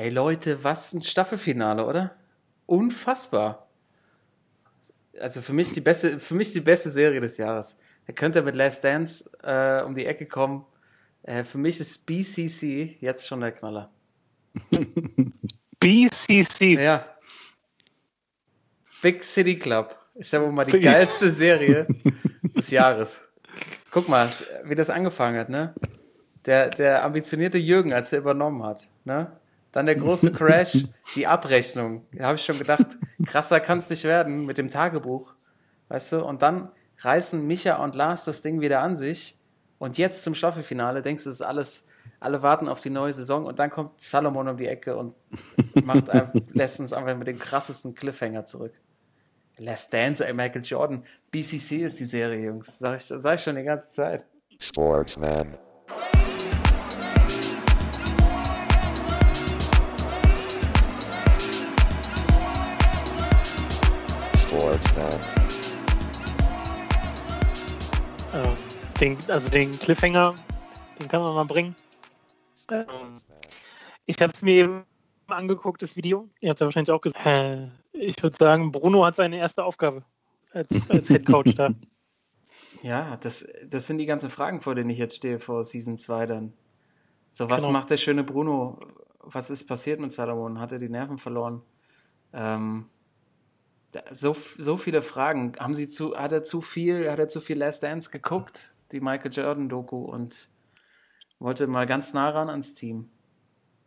Ey Leute, was ein Staffelfinale, oder? Unfassbar. Also für mich die beste, für mich die beste Serie des Jahres. Er könnte mit Last Dance äh, um die Ecke kommen. Äh, für mich ist BCC jetzt schon der Knaller. BCC. Ja. Big City Club ist ja wohl mal die geilste Serie des Jahres. Guck mal, wie das angefangen hat, ne? Der, der ambitionierte Jürgen, als er übernommen hat, ne? Dann der große Crash, die Abrechnung. Da habe ich schon gedacht, krasser kann es nicht werden mit dem Tagebuch. Weißt du? Und dann reißen Micha und Lars das Ding wieder an sich. Und jetzt zum Staffelfinale denkst du, es ist alles, alle warten auf die neue Saison und dann kommt Salomon um die Ecke und macht, lässt uns einfach mit dem krassesten Cliffhanger zurück. Last Dance, ey, Michael Jordan. BCC ist die Serie, Jungs. Sag ich, sag ich schon die ganze Zeit. Sportsman. Sportsman. Ähm, den, also den Cliffhanger, den kann man mal bringen. Ähm, ich habe es mir eben angeguckt, das Video. Ihr habt es ja wahrscheinlich auch gesehen. Äh, ich würde sagen, Bruno hat seine erste Aufgabe als, als Head Coach da. Ja, das, das sind die ganzen Fragen, vor denen ich jetzt stehe, vor Season 2 dann. So, was genau. macht der schöne Bruno? Was ist passiert mit Salomon? Hat er die Nerven verloren? Ähm, so, so viele Fragen. Haben sie zu, hat er zu viel, hat er zu viel Last Dance geguckt, die Michael Jordan-Doku, und wollte mal ganz nah ran ans Team?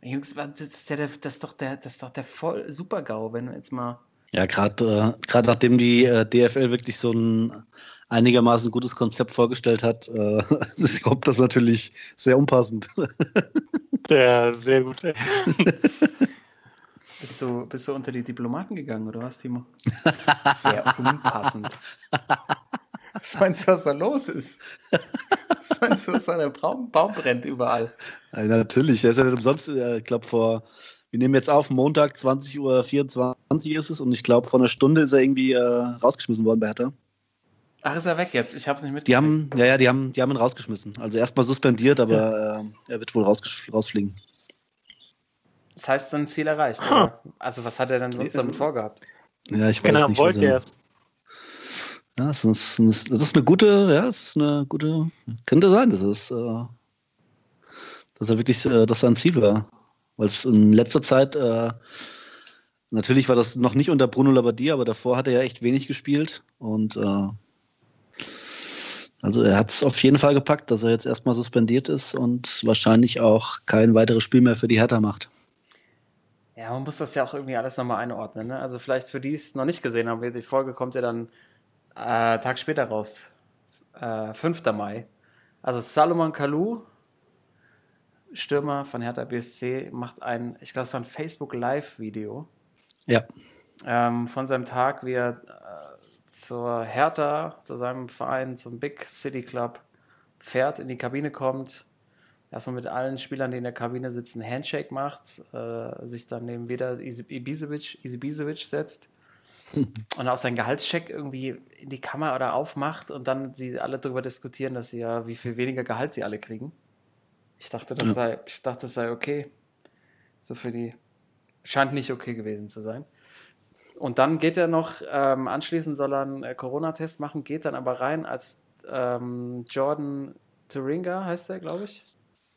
Jungs, das ist, der, das ist doch der, das ist doch der voll Super-GAU, wenn du jetzt mal. Ja, gerade äh, nachdem die äh, DFL wirklich so ein einigermaßen gutes Konzept vorgestellt hat, äh, kommt das natürlich sehr unpassend. Ja, sehr gut. bist, du, bist du unter die Diplomaten gegangen, oder was, Timo? Sehr unpassend. Was meinst du, was da los ist? Was meinst du, was da der Baum, Baum brennt überall? Ja, natürlich, er ist ja nicht umsonst, äh, ich glaube, vor, wir nehmen jetzt auf, Montag 20.24 Uhr ist es und ich glaube, vor einer Stunde ist er irgendwie äh, rausgeschmissen worden bei Hertha. Ach, ist er weg jetzt? Ich habe es nicht mitgekriegt. Die haben, ja, ja, die haben, die haben ihn rausgeschmissen. Also erstmal suspendiert, aber ja. äh, er wird wohl rausfliegen. Das heißt, dann Ziel erreicht. Huh. Also was hat er denn sonst damit vorgehabt? Ja, ich weiß genau, nicht. Wollte er. Ja, das ist, das ist eine gute, ja, das ist eine gute, könnte sein, das ist, äh, dass er wirklich, äh, dass sein Ziel war. Weil es in letzter Zeit, äh, natürlich war das noch nicht unter Bruno Labbadia, aber davor hat er ja echt wenig gespielt und äh, also er hat es auf jeden Fall gepackt, dass er jetzt erstmal suspendiert ist und wahrscheinlich auch kein weiteres Spiel mehr für die Hertha macht. Ja, man muss das ja auch irgendwie alles nochmal einordnen. Ne? Also vielleicht für die die es noch nicht gesehen haben, die Folge kommt ja dann äh, Tag später raus. Äh, 5. Mai. Also Salomon Kalou, Stürmer von Hertha BSC, macht ein, ich glaube, es war ein Facebook Live-Video. Ja. Ähm, von seinem Tag, wie er äh, zur Hertha, zu seinem Verein, zum Big City Club fährt, in die Kabine kommt, erstmal mit allen Spielern, die in der Kabine sitzen, Handshake macht, äh, sich dann neben wieder Ibisevic, Ibisevic setzt und auch seinen Gehaltscheck irgendwie in die Kamera oder aufmacht und dann sie alle darüber diskutieren, dass sie ja, wie viel weniger Gehalt sie alle kriegen. Ich dachte, das ja. sei, ich dachte, das sei okay. So für die. Scheint nicht okay gewesen zu sein. Und dann geht er noch, ähm, anschließend soll er einen äh, Corona-Test machen, geht dann aber rein als ähm, Jordan Turinga, heißt er, glaube ich.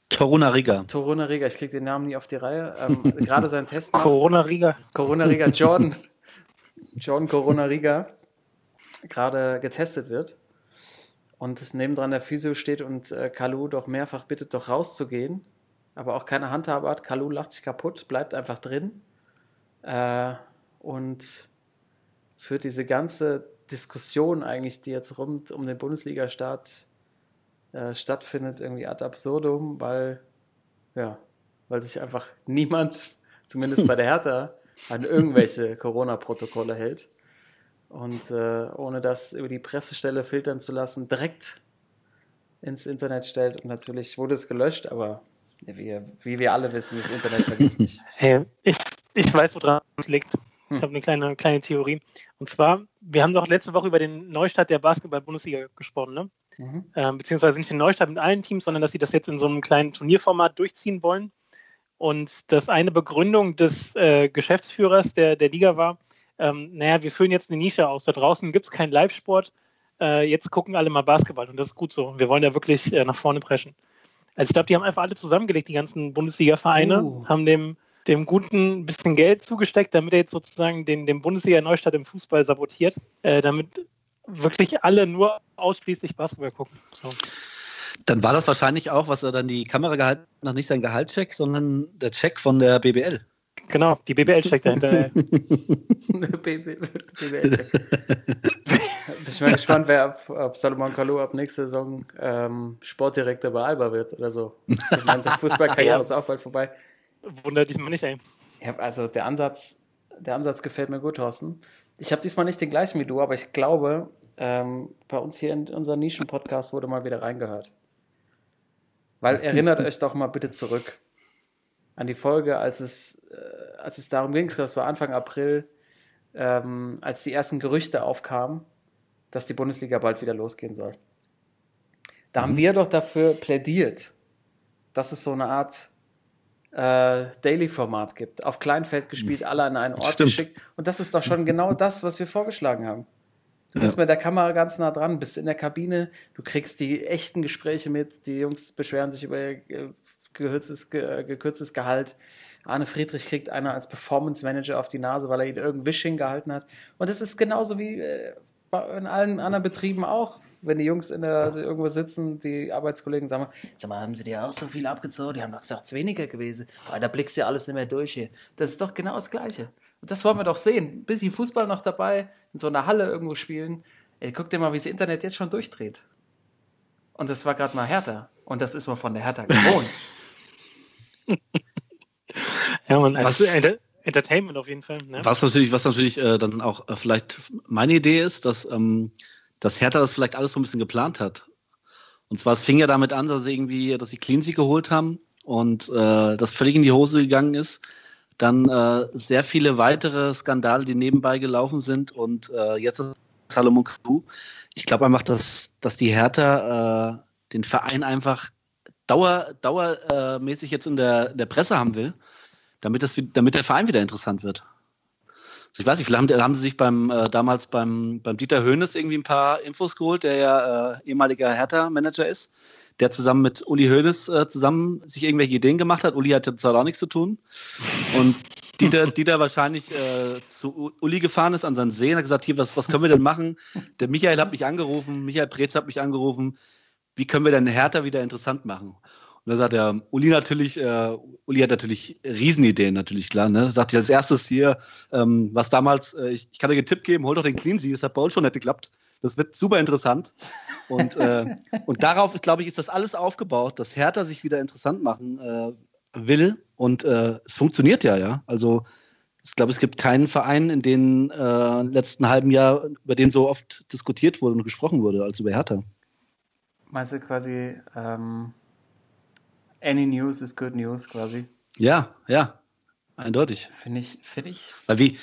Toruna Riga. Toruna Riga, ich kriege den Namen nie auf die Reihe. Ähm, gerade seinen Test. Corona Riga. Corona Riga, Jordan. Jordan Corona Riga gerade getestet wird und es nebendran der Physio steht und äh, Kalu doch mehrfach bittet, doch rauszugehen, aber auch keine Handhabe hat. Kalu lacht sich kaputt, bleibt einfach drin äh, und führt diese ganze Diskussion eigentlich, die jetzt rund um den Bundesliga-Start äh, stattfindet, irgendwie ad absurdum, weil, ja, weil sich einfach niemand, zumindest bei der Hertha, an irgendwelche Corona-Protokolle hält und äh, ohne das über die Pressestelle filtern zu lassen, direkt ins Internet stellt. Und natürlich wurde es gelöscht, aber wie, wie wir alle wissen, das Internet vergisst nicht. Hey, ich, ich weiß, woran es liegt. Ich hm. habe eine kleine, kleine Theorie. Und zwar, wir haben doch letzte Woche über den Neustart der Basketball-Bundesliga gesprochen, ne? Mhm. Ähm, beziehungsweise nicht den Neustart mit allen Teams, sondern dass sie das jetzt in so einem kleinen Turnierformat durchziehen wollen. Und das eine Begründung des äh, Geschäftsführers der, der Liga war, ähm, naja, wir füllen jetzt eine Nische aus. Da draußen gibt es keinen Live-Sport. Äh, jetzt gucken alle mal Basketball und das ist gut so. Wir wollen ja wirklich äh, nach vorne preschen. Also ich glaube, die haben einfach alle zusammengelegt, die ganzen Bundesliga-Vereine, uh. haben dem, dem Guten ein bisschen Geld zugesteckt, damit er jetzt sozusagen den, den Bundesliga-Neustart im Fußball sabotiert, äh, damit wirklich alle nur ausschließlich Basketball gucken. So. Dann war das wahrscheinlich auch, was er dann die Kamera gehalten hat, nicht sein Gehaltscheck, sondern der Check von der BBL. Genau, die BBL-Check dahinter. BBL-Check. Bin ich mal gespannt, wer ab, ob Salomon Kalou ab nächster Saison ähm, Sportdirektor bei Alba wird oder so. Ich meine, seine Fußballkarriere ja. ist auch bald vorbei. Wundert dich mal nicht, ey. Ja, also der Ansatz, der Ansatz gefällt mir gut, Thorsten. Ich habe diesmal nicht den gleichen wie du, aber ich glaube, ähm, bei uns hier in unserem Nischen-Podcast wurde mal wieder reingehört. Weil erinnert euch doch mal bitte zurück an die Folge, als es, äh, als es darum ging, das war Anfang April, ähm, als die ersten Gerüchte aufkamen, dass die Bundesliga bald wieder losgehen soll. Da mhm. haben wir doch dafür plädiert, dass es so eine Art äh, Daily-Format gibt. Auf Kleinfeld gespielt, alle an einen Ort Stimmt. geschickt. Und das ist doch schon genau das, was wir vorgeschlagen haben. Du bist ja. mit der Kamera ganz nah dran, bist in der Kabine, du kriegst die echten Gespräche mit, die Jungs beschweren sich über ihr gekürztes, gekürztes Gehalt. Arne Friedrich kriegt einer als Performance Manager auf die Nase, weil er ihn irgendein Wishing gehalten hat. Und das ist genauso wie äh, in allen anderen Betrieben auch, wenn die Jungs in der, also irgendwo sitzen, die Arbeitskollegen sagen, sag mal, haben sie dir auch so viel abgezogen? Die haben doch gesagt, es weniger gewesen. Aber da blickst du ja alles nicht mehr durch hier. Das ist doch genau das Gleiche. Und das wollen wir doch sehen. Ein bisschen Fußball noch dabei, in so einer Halle irgendwo spielen. Ey, guck dir mal, wie das Internet jetzt schon durchdreht. Und das war gerade mal härter. Und das ist man von der Hertha gewohnt. ja, man, also was, Entertainment auf jeden Fall. Ne? Was natürlich, was natürlich äh, dann auch äh, vielleicht meine Idee ist, dass, ähm, dass Hertha das vielleicht alles so ein bisschen geplant hat. Und zwar, es fing ja damit an, dass sie irgendwie, dass sie Cleansy geholt haben und äh, das völlig in die Hose gegangen ist. Dann äh, sehr viele weitere Skandale, die nebenbei gelaufen sind und äh, jetzt ist Salomon Kalou. Ich glaube einfach, dass, dass die Hertha äh, den Verein einfach dauer, dauermäßig jetzt in der, der Presse haben will damit, das, damit der Verein wieder interessant wird. Also ich weiß nicht, vielleicht haben, haben sie sich beim, äh, damals beim, beim Dieter Höhnes irgendwie ein paar Infos geholt, der ja äh, ehemaliger Hertha-Manager ist, der zusammen mit Uli Hoeneß äh, zusammen sich irgendwelche Ideen gemacht hat. Uli hatte zwar auch nichts zu tun. Und Dieter, Dieter wahrscheinlich äh, zu Uli gefahren ist an seinen See und hat gesagt, hier, was, was können wir denn machen? Der Michael hat mich angerufen, Michael Preetz hat mich angerufen. Wie können wir denn Hertha wieder interessant machen? Und da sagt er, Uli natürlich, äh, Uli hat natürlich Riesenideen, natürlich klar. Ne? Sagt als erstes hier, ähm, was damals, äh, ich, ich kann dir einen Tipp geben, hol doch den Cleansy, das hat bei uns schon nicht geklappt. Das wird super interessant. Und, äh, und darauf, glaube ich, ist das alles aufgebaut, dass Hertha sich wieder interessant machen äh, will. Und äh, es funktioniert ja, ja. Also ich glaube, es gibt keinen Verein, in den äh, letzten halben Jahr, über den so oft diskutiert wurde und gesprochen wurde, als über Hertha. Meinst du quasi, ähm, Any News is good news quasi. Ja, ja, eindeutig. Finde ich, finde ich. Weil wie,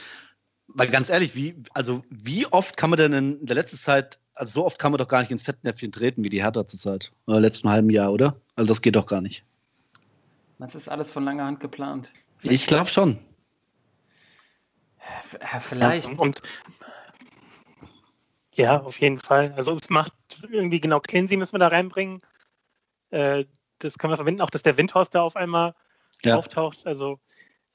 weil ganz ehrlich, wie, also wie oft kann man denn in der letzten Zeit, also so oft kann man doch gar nicht ins Fettnäpfchen treten wie die Hertha zurzeit, oder letzten halben Jahr, oder? Also das geht doch gar nicht. Das ist alles von langer Hand geplant. Vielleicht ich glaube schon. Ja, vielleicht. Ja, und ja, auf jeden Fall. Also es macht irgendwie genau Cleansy müssen wir da reinbringen. Äh, das können wir verwenden, auch dass der Windhorst da auf einmal ja. auftaucht. Also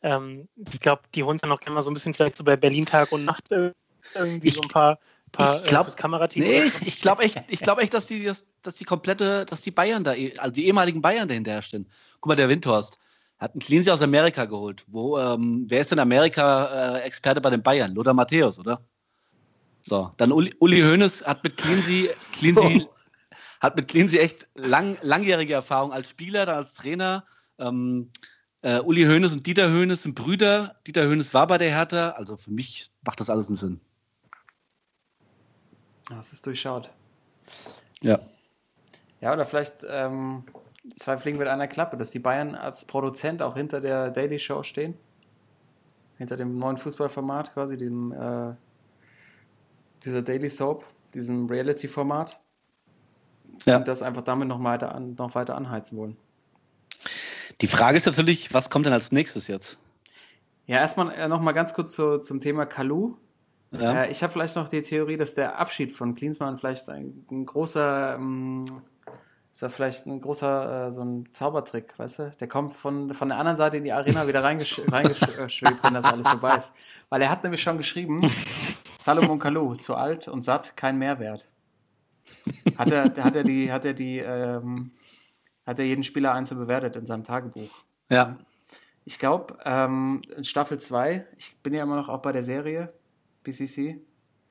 ähm, ich glaube, die holen es dann auch gerne mal so ein bisschen vielleicht so bei Berlin Tag und Nacht äh, irgendwie ich, so ein paar, paar ich glaub, äh. Nee, ich, ich glaube echt, ich glaube echt, dass die, dass, dass die komplette, dass die Bayern da, also die ehemaligen Bayern dahinter stehen. Guck mal, der Windhorst hat einen Cleansy aus Amerika geholt. Wo, ähm, wer ist denn Amerika-Experte äh, bei den Bayern? Lothar Matthäus, oder? So, dann Uli, Uli Hoeneß hat mit Cleansy, Cleansy so hat mit Cleansy echt lang, langjährige Erfahrung als Spieler, dann als Trainer. Ähm, äh, Uli Hoeneß und Dieter Hoeneß sind Brüder. Dieter Hoeneß war bei der Hertha. Also für mich macht das alles einen Sinn. Das ist durchschaut. Ja. Ja, oder vielleicht ähm, zwei Fliegen mit einer Klappe, dass die Bayern als Produzent auch hinter der Daily Show stehen. Hinter dem neuen Fußballformat quasi, dem, äh, dieser Daily Soap, diesem Reality-Format ja. und das einfach damit noch weiter, an, noch weiter anheizen wollen. Die Frage ist natürlich, was kommt denn als nächstes jetzt? Ja, erstmal äh, noch mal ganz kurz zu, zum Thema Kalu. Ja. Äh, ich habe vielleicht noch die Theorie, dass der Abschied von Klinsmann vielleicht ein, ein großer, ähm, ist ja vielleicht ein großer, äh, so ein Zaubertrick, weißt du? Der kommt von, von der anderen Seite in die Arena wieder reingeschwebt, wenn das alles vorbei ist. Weil er hat nämlich schon geschrieben, Salomon Kalu, zu alt und satt, kein Mehrwert. Hat er, hat er die, hat er die, ähm, hat er jeden Spieler einzeln bewertet in seinem Tagebuch. Ja. Ich glaube, ähm, in Staffel 2, ich bin ja immer noch auch bei der Serie, BCC.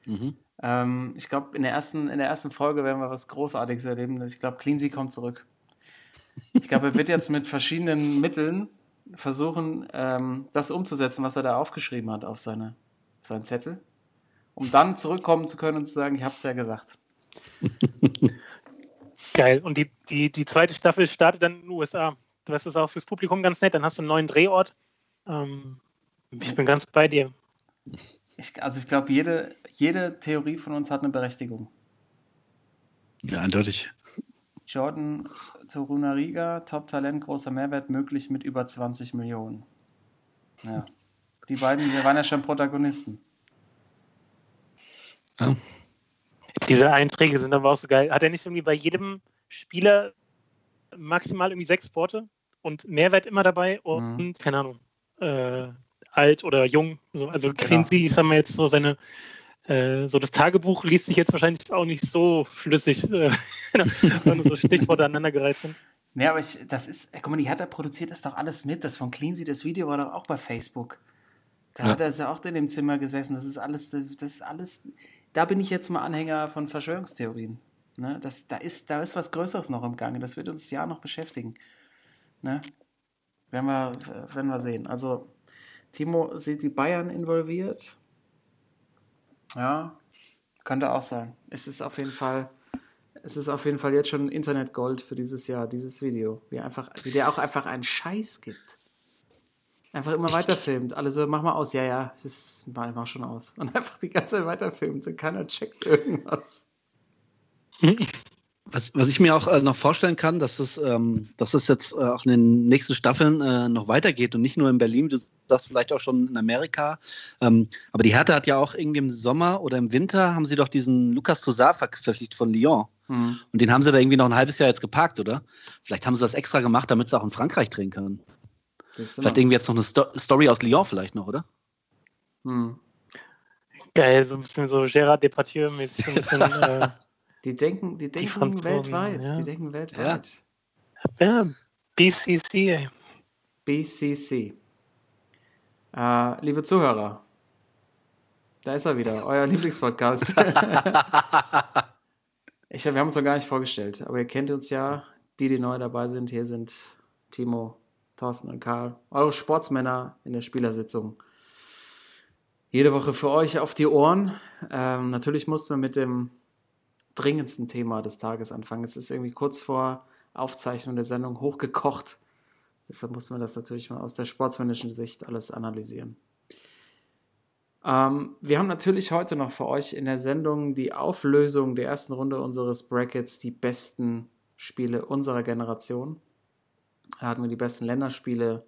Mhm. Ähm, ich glaube, in, der ersten, in der ersten Folge werden wir was Großartiges erleben. Ich glaube, Cleansy kommt zurück. Ich glaube, er wird jetzt mit verschiedenen Mitteln versuchen, ähm, das umzusetzen, was er da aufgeschrieben hat auf seine, seinen Zettel, um dann zurückkommen zu können und zu sagen, ich habe es ja gesagt. Geil. Und die, die, die zweite Staffel startet dann in den USA. Das ist auch fürs Publikum ganz nett. Dann hast du einen neuen Drehort. Ähm, ich bin ganz bei dir. Ich, also ich glaube, jede, jede Theorie von uns hat eine Berechtigung. Ja, eindeutig. Jordan Torunariga, Top-Talent, großer Mehrwert, möglich mit über 20 Millionen. Ja. Die beiden, wir waren ja schon Protagonisten. Ja. Diese Einträge sind aber auch so geil. Hat er nicht irgendwie bei jedem Spieler maximal irgendwie sechs Worte und Mehrwert immer dabei und, mhm. keine Ahnung, äh, alt oder jung. So. Also Cleansy, genau. sagen wir jetzt so seine, äh, so das Tagebuch liest sich jetzt wahrscheinlich auch nicht so flüssig, äh, wenn so Stichworte aneinandergereiht sind. Ja, aber ich, das ist, guck mal, die hat er produziert das doch alles mit. Das von Cleansy, das Video war doch auch bei Facebook. Da ja. hat er ja auch in dem Zimmer gesessen. Das ist alles, das ist alles, da bin ich jetzt mal Anhänger von Verschwörungstheorien. Ne? Das, da, ist, da ist was Größeres noch im Gange. Das wird uns Jahr noch beschäftigen. Ne? Werden, wir, werden wir sehen. Also, Timo sieht die Bayern involviert. Ja, könnte auch sein. Es ist auf jeden Fall, es ist auf jeden Fall jetzt schon Internetgold für dieses Jahr, dieses Video. Wie, einfach, wie der auch einfach einen Scheiß gibt. Einfach immer weiterfilmt. Alle so, mach mal aus. Ja, ja, das mach, mach schon aus. Und einfach die ganze Zeit weiterfilmt und keiner checkt irgendwas. Was, was ich mir auch äh, noch vorstellen kann, dass es, ähm, dass es jetzt äh, auch in den nächsten Staffeln äh, noch weitergeht und nicht nur in Berlin, du sagst vielleicht auch schon in Amerika. Ähm, aber die Hertha hat ja auch irgendwie im Sommer oder im Winter haben sie doch diesen Lukas Toussaint verpflichtet von Lyon. Mhm. Und den haben sie da irgendwie noch ein halbes Jahr jetzt geparkt, oder? Vielleicht haben sie das extra gemacht, damit sie auch in Frankreich drehen können. Vielleicht irgendwie jetzt noch eine Sto Story aus Lyon vielleicht noch, oder? Hm. Geil, so ein bisschen so Gérard Depardieu-mäßig, so ein bisschen. äh, die denken, die denken die weltweit. Ja. Die denken weltweit. Ja, ja BCC. BCC. Äh, liebe Zuhörer, da ist er wieder, euer Lieblingspodcast. ich, wir haben uns noch gar nicht vorgestellt, aber ihr kennt uns ja. Die, die neu dabei sind, hier sind Timo, Thorsten und Karl, eure Sportsmänner in der Spielersitzung. Jede Woche für euch auf die Ohren. Ähm, natürlich mussten wir mit dem dringendsten Thema des Tages anfangen. Es ist irgendwie kurz vor Aufzeichnung der Sendung hochgekocht. Deshalb muss man das natürlich mal aus der sportsmännischen Sicht alles analysieren. Ähm, wir haben natürlich heute noch für euch in der Sendung die Auflösung der ersten Runde unseres Brackets, die besten Spiele unserer Generation. Hatten wir die besten Länderspiele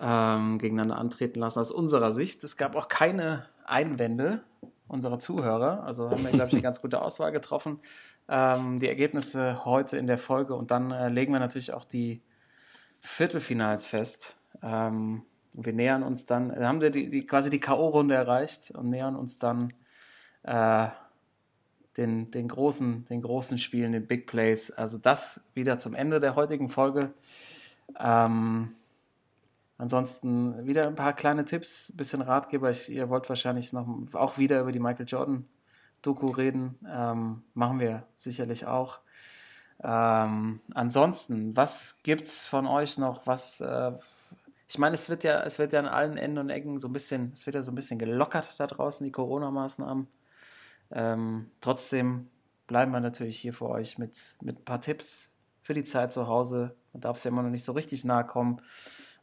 ähm, gegeneinander antreten lassen aus unserer Sicht. Es gab auch keine Einwände unserer Zuhörer. Also haben wir, glaube ich, eine ganz gute Auswahl getroffen. Ähm, die Ergebnisse heute in der Folge und dann äh, legen wir natürlich auch die Viertelfinals fest. Ähm, wir nähern uns dann, haben wir die, die quasi die K.O.-Runde erreicht und nähern uns dann äh, den, den, großen, den großen Spielen, den Big Plays. Also das wieder zum Ende der heutigen Folge. Ähm, Ansonsten wieder ein paar kleine Tipps, ein bisschen Ratgeber. Ich, ihr wollt wahrscheinlich noch auch wieder über die Michael Jordan Doku reden. Ähm, machen wir sicherlich auch. Ähm, ansonsten, was gibt's von euch noch? Was äh, ich meine, es wird ja, es wird ja an allen Enden und Ecken so ein bisschen, es wird ja so ein bisschen gelockert da draußen, die Corona-Maßnahmen. Ähm, trotzdem bleiben wir natürlich hier für euch mit, mit ein paar Tipps für die Zeit zu Hause. Man darf es ja immer noch nicht so richtig nahe kommen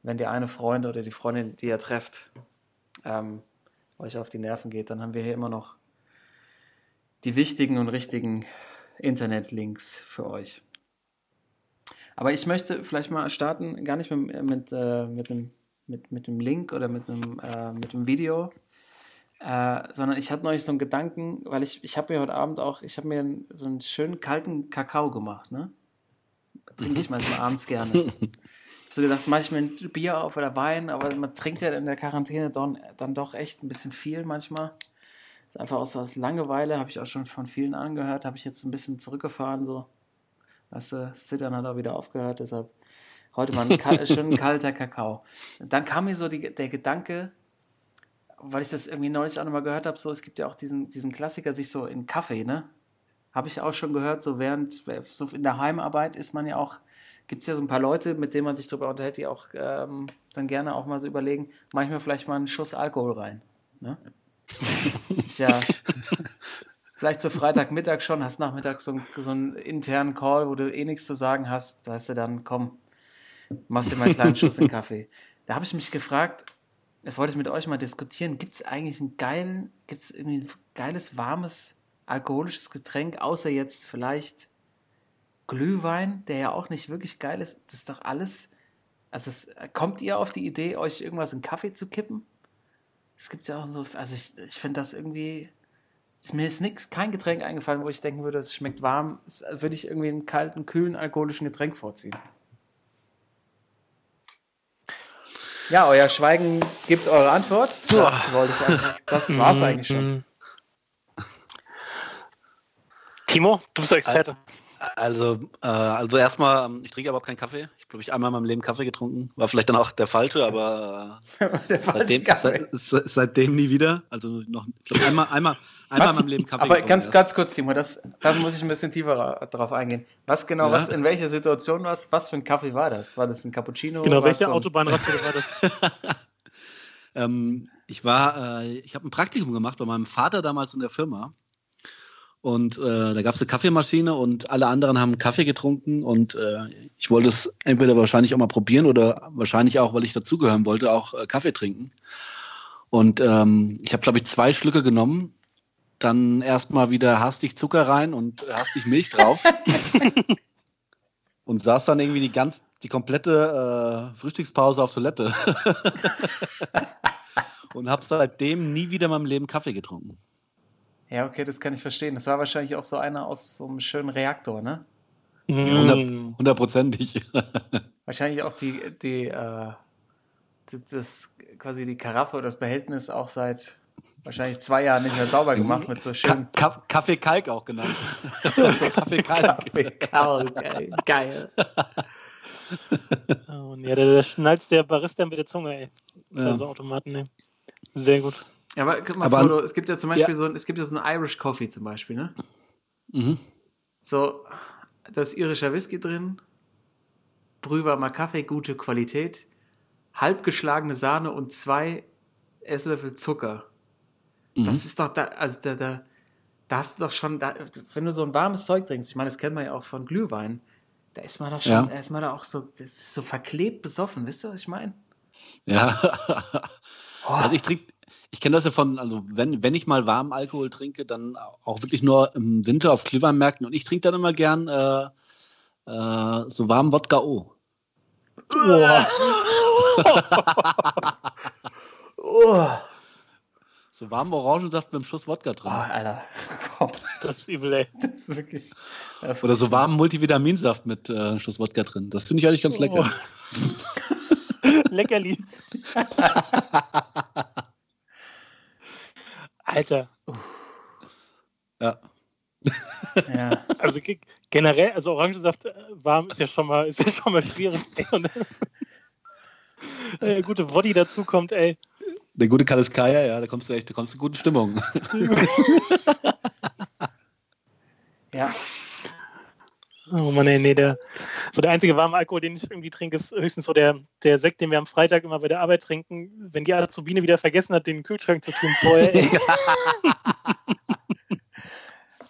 wenn der eine Freund oder die Freundin, die ihr trefft, ähm, euch auf die Nerven geht, dann haben wir hier immer noch die wichtigen und richtigen Internetlinks für euch. Aber ich möchte vielleicht mal starten, gar nicht mit, mit, äh, mit, dem, mit, mit dem Link oder mit einem, äh, mit dem Video, äh, sondern ich hatte neulich so einen Gedanken, weil ich, ich habe mir heute Abend auch, ich habe mir einen, so einen schönen kalten Kakao gemacht, ne? Trinke ich manchmal abends gerne. Ich habe so gedacht, mache ich mir ein Bier auf oder Wein, aber man trinkt ja in der Quarantäne dann, dann doch echt ein bisschen viel manchmal. Einfach aus, aus Langeweile, habe ich auch schon von vielen angehört, habe ich jetzt ein bisschen zurückgefahren, so. Weißt du, das Zittern hat auch wieder aufgehört, deshalb heute mal ein kal schön kalter Kakao. Dann kam mir so die, der Gedanke, weil ich das irgendwie neulich auch nochmal gehört habe, so, es gibt ja auch diesen, diesen Klassiker, sich so in Kaffee, ne? Habe ich auch schon gehört, so während, so in der Heimarbeit ist man ja auch, gibt es ja so ein paar Leute, mit denen man sich darüber unterhält, die auch ähm, dann gerne auch mal so überlegen, mache ich mir vielleicht mal einen Schuss Alkohol rein. Ne? ist ja vielleicht so Freitagmittag schon, hast nachmittags so, so einen internen Call, wo du eh nichts zu sagen hast, weißt du, dann komm, machst dir mal einen kleinen Schuss in Kaffee. Da habe ich mich gefragt, das wollte ich mit euch mal diskutieren. Gibt es eigentlich einen geilen, gibt es irgendwie ein geiles, warmes, alkoholisches Getränk, außer jetzt vielleicht Glühwein, der ja auch nicht wirklich geil ist? Das ist doch alles. Also, es, kommt ihr auf die Idee, euch irgendwas in Kaffee zu kippen? Es gibt ja auch so, also ich, ich finde das irgendwie. Ist mir ist nichts, kein Getränk eingefallen, wo ich denken würde, es schmeckt warm. Das würde ich irgendwie einen kalten, kühlen, alkoholischen Getränk vorziehen. Ja, euer Schweigen gibt eure Antwort. Das wollte ich eigentlich. Das war's mhm. eigentlich schon. Timo, du bist der Experte. Also, äh, also erstmal, ich trinke überhaupt keinen Kaffee. Ich glaube, ich einmal in meinem Leben Kaffee getrunken. War vielleicht dann auch der falsche, aber äh, der seitdem, seit, seitdem nie wieder. Also noch, ich glaube, einmal, einmal, einmal in meinem Leben Kaffee. Aber ganz, erst. ganz kurz, Timo, das, da muss ich ein bisschen tiefer drauf eingehen. Was genau, ja? was, in welcher Situation war Was für ein Kaffee war das? War das ein Cappuccino? Genau, welche so Autobahnradtour war das? ähm, ich war, äh, ich habe ein Praktikum gemacht bei meinem Vater damals in der Firma. Und äh, da gab es eine Kaffeemaschine und alle anderen haben Kaffee getrunken und äh, ich wollte es entweder wahrscheinlich auch mal probieren oder wahrscheinlich auch, weil ich dazugehören wollte, auch äh, Kaffee trinken. Und ähm, ich habe, glaube ich, zwei Schlücke genommen, dann erstmal wieder hastig Zucker rein und hastig Milch drauf. und saß dann irgendwie die ganz, die komplette äh, Frühstückspause auf Toilette. und habe seitdem nie wieder in meinem Leben Kaffee getrunken. Ja, okay, das kann ich verstehen. Das war wahrscheinlich auch so einer aus so einem schönen Reaktor, ne? Mhm. Hundertprozentig. wahrscheinlich auch die, die, äh, das, das, quasi die Karaffe oder das Behältnis auch seit wahrscheinlich zwei Jahren nicht mehr sauber gemacht mit so schön. Ka Kaffee Kalk auch genannt. Kaffee Kalk. Kaffee Kalk, geil. geil. Oh, ja, da, da schnallt der Barista mit der Zunge, ey. Ja. Also Automaten nehmen. Sehr gut. Ja, aber guck mal, aber, Toto, es gibt ja zum Beispiel ja. so ein, es gibt ja so ein Irish Coffee zum Beispiel, ne? Mhm. So, da ist irischer Whisky drin, brühwarmer Kaffee, gute Qualität, halbgeschlagene Sahne und zwei Esslöffel Zucker. Mhm. Das ist doch da, also da, da, da hast du doch schon, da, wenn du so ein warmes Zeug trinkst, ich meine, das kennt man ja auch von Glühwein, da ist man doch schon, ja. da ist man doch auch so, so verklebt besoffen, wisst ihr, was ich meine? Ja. oh. Also ich trinke ich kenne das ja von, also wenn, wenn ich mal warmen Alkohol trinke, dann auch wirklich nur im Winter auf Glühweinmärkten und ich trinke dann immer gern äh, äh, so warmen Wodka O. Oh. oh. So warmen Orangensaft mit einem Schuss Wodka drin. Oh, Alter. das ist übel, ey. Das ist wirklich. Das ist Oder so warmen Multivitaminsaft mit äh, Schuss Wodka drin. Das finde ich eigentlich ganz oh. lecker. Leckerlis. Alter. Ja. ja. Also generell, also Orangensaft äh, warm ist ja schon mal, ist ja schon mal schwierig. äh, gute Woddy dazu kommt, ey. Der gute Kaliskaya, ja, da kommst du echt, da kommst du in gute Stimmung. ja. Oh Mann, ey, nee, der, so der einzige warme Alkohol, den ich irgendwie trinke, ist höchstens so der, der Sekt, den wir am Freitag immer bei der Arbeit trinken, wenn die Azubine wieder vergessen hat, den Kühlschrank zu tun vorher.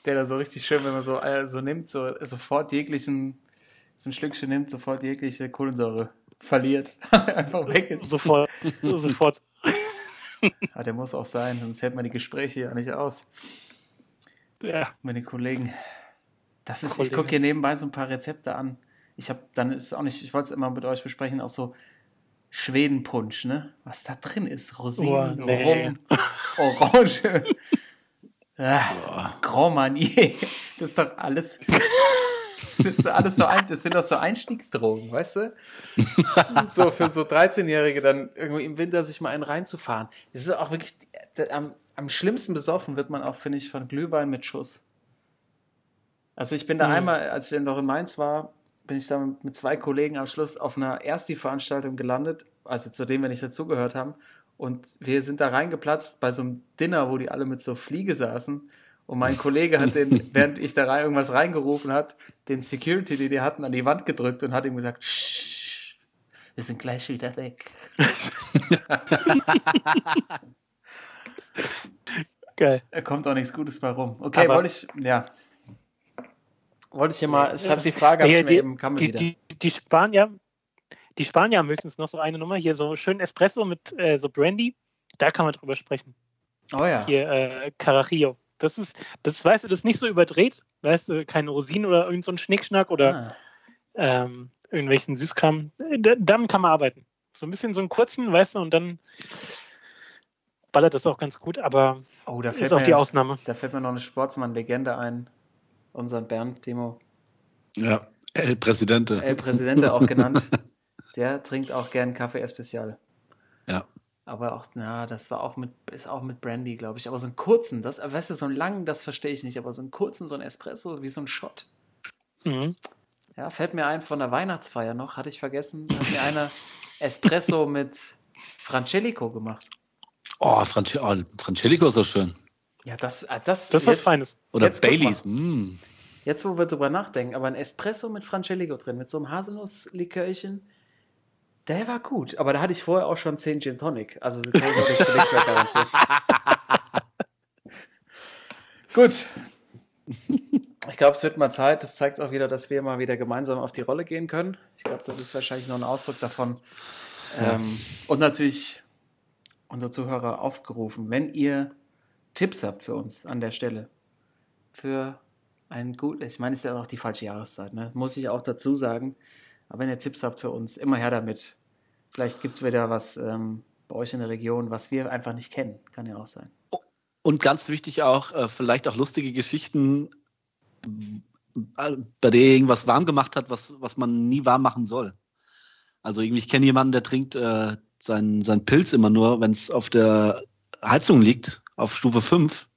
der da so richtig schön, wenn man so, äh, so nimmt, so sofort jeglichen, so ein Schlückchen nimmt, sofort jegliche Kohlensäure verliert. Einfach weg ist. Sofort. sofort. Aber der muss auch sein, sonst hält man die Gespräche ja nicht aus. Ja. Den Kollegen. Das ist, ich gucke hier nebenbei so ein paar Rezepte an. ich habe, dann ist es auch nicht, ich wollte es immer mit euch besprechen, auch so Schwedenpunsch, ne? Was da drin ist. Rosinen, oh, nee. Rum, Orange, ah, Grand Marnier. Das ist doch alles. Das ist alles so ein, das sind doch so Einstiegsdrogen, weißt du? so für so 13-Jährige dann irgendwie im Winter sich mal einen reinzufahren. Das ist auch wirklich am, am schlimmsten besoffen wird man auch, finde ich, von Glühwein mit Schuss. Also ich bin da mhm. einmal, als ich noch in Mainz war, bin ich da mit zwei Kollegen am Schluss auf einer Ersti-Veranstaltung gelandet, also zu dem wir nicht dazugehört haben. Und wir sind da reingeplatzt bei so einem Dinner, wo die alle mit so Fliege saßen. Und mein Kollege hat den, während ich da rein irgendwas reingerufen hat, den Security, den die hatten, an die Wand gedrückt und hat ihm gesagt, Shh, wir sind gleich wieder weg. Geil. Er kommt auch nichts Gutes bei rum. Okay, wollte ich, ja. Wollte ich hier mal, es hat die Frage, ja, die, eben, kam die, die, die, Spanier, die Spanier müssen es noch so eine Nummer, hier so schön Espresso mit äh, so Brandy, da kann man drüber sprechen. Oh ja. Hier, äh, Carajillo. Das ist, das weißt du, das ist nicht so überdreht, weißt du, keine Rosinen oder irgend so ein Schnickschnack oder ah. ähm, irgendwelchen Süßkram. Damit kann man arbeiten. So ein bisschen so einen kurzen, weißt du, und dann ballert das auch ganz gut, aber oh, da ist auch die Ausnahme. Da fällt mir noch eine Sportsmann-Legende ein unseren Bernd, Timo. Ja, El Presidente. El Presidente auch genannt. Der trinkt auch gern Kaffee Especial. Ja. Aber auch, na, das war auch mit, ist auch mit Brandy, glaube ich. Aber so einen kurzen, das, weißt du, so einen langen, das verstehe ich nicht, aber so einen kurzen, so ein Espresso, wie so ein Shot. Mhm. Ja, fällt mir ein von der Weihnachtsfeier noch, hatte ich vergessen, hat mir einer Espresso mit Francelico gemacht. Oh, Franci oh, Francelico ist so schön. Ja, das, äh, das, das ist was Feines. Oder jetzt Baileys. Mm. Jetzt, wo wir drüber nachdenken, aber ein Espresso mit Francelico drin, mit so einem Haselnusslikörchen, der war gut. Aber da hatte ich vorher auch schon 10 Gin Tonic. Also kann ich auch nicht für nichts mehr garantieren. gut. Ich glaube, es wird mal Zeit. Das zeigt auch wieder, dass wir mal wieder gemeinsam auf die Rolle gehen können. Ich glaube, das ist wahrscheinlich noch ein Ausdruck davon. Ja. Ähm, und natürlich unsere Zuhörer aufgerufen, wenn ihr Tipps habt für uns an der Stelle. Für ein gut, ich meine, es ist ja auch die falsche Jahreszeit, ne? muss ich auch dazu sagen. Aber wenn ihr Tipps habt für uns, immer her damit. Vielleicht gibt es wieder was ähm, bei euch in der Region, was wir einfach nicht kennen. Kann ja auch sein. Und ganz wichtig auch, äh, vielleicht auch lustige Geschichten, bei der irgendwas warm gemacht hat, was, was man nie warm machen soll. Also irgendwie, ich kenne jemanden, der trinkt äh, seinen, seinen Pilz immer nur, wenn es auf der Heizung liegt auf Stufe 5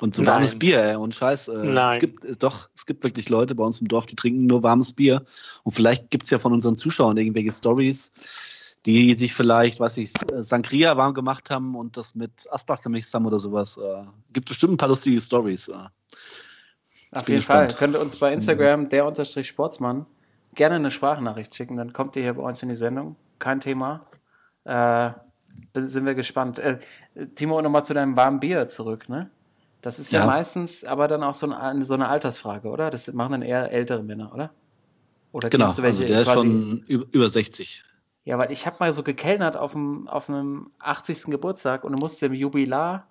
und so Nein. warmes Bier, ey, und Scheiß. Äh, Nein. Es gibt es, doch, es gibt wirklich Leute bei uns im Dorf, die trinken nur warmes Bier. Und vielleicht gibt es ja von unseren Zuschauern irgendwelche Stories, die sich vielleicht, weiß ich, Sangria warm gemacht haben und das mit Asbach gemixt haben oder sowas. Äh, gibt bestimmt ein paar lustige Stories. Äh. Auf jeden gespannt. Fall. Könnt ihr uns bei Instagram, mhm. der Unterstrich Sportsmann, gerne eine Sprachnachricht schicken. Dann kommt ihr hier bei uns in die Sendung. Kein Thema. Äh, sind wir gespannt. Äh, Timo, nochmal zu deinem warmen Bier zurück, ne? Das ist ja, ja meistens aber dann auch so eine, so eine Altersfrage, oder? Das machen dann eher ältere Männer, oder? Oder genau, du welche? Also der ist schon über 60. Ja, weil ich habe mal so gekellnert auf, dem, auf einem 80. Geburtstag und musste im Jubilar,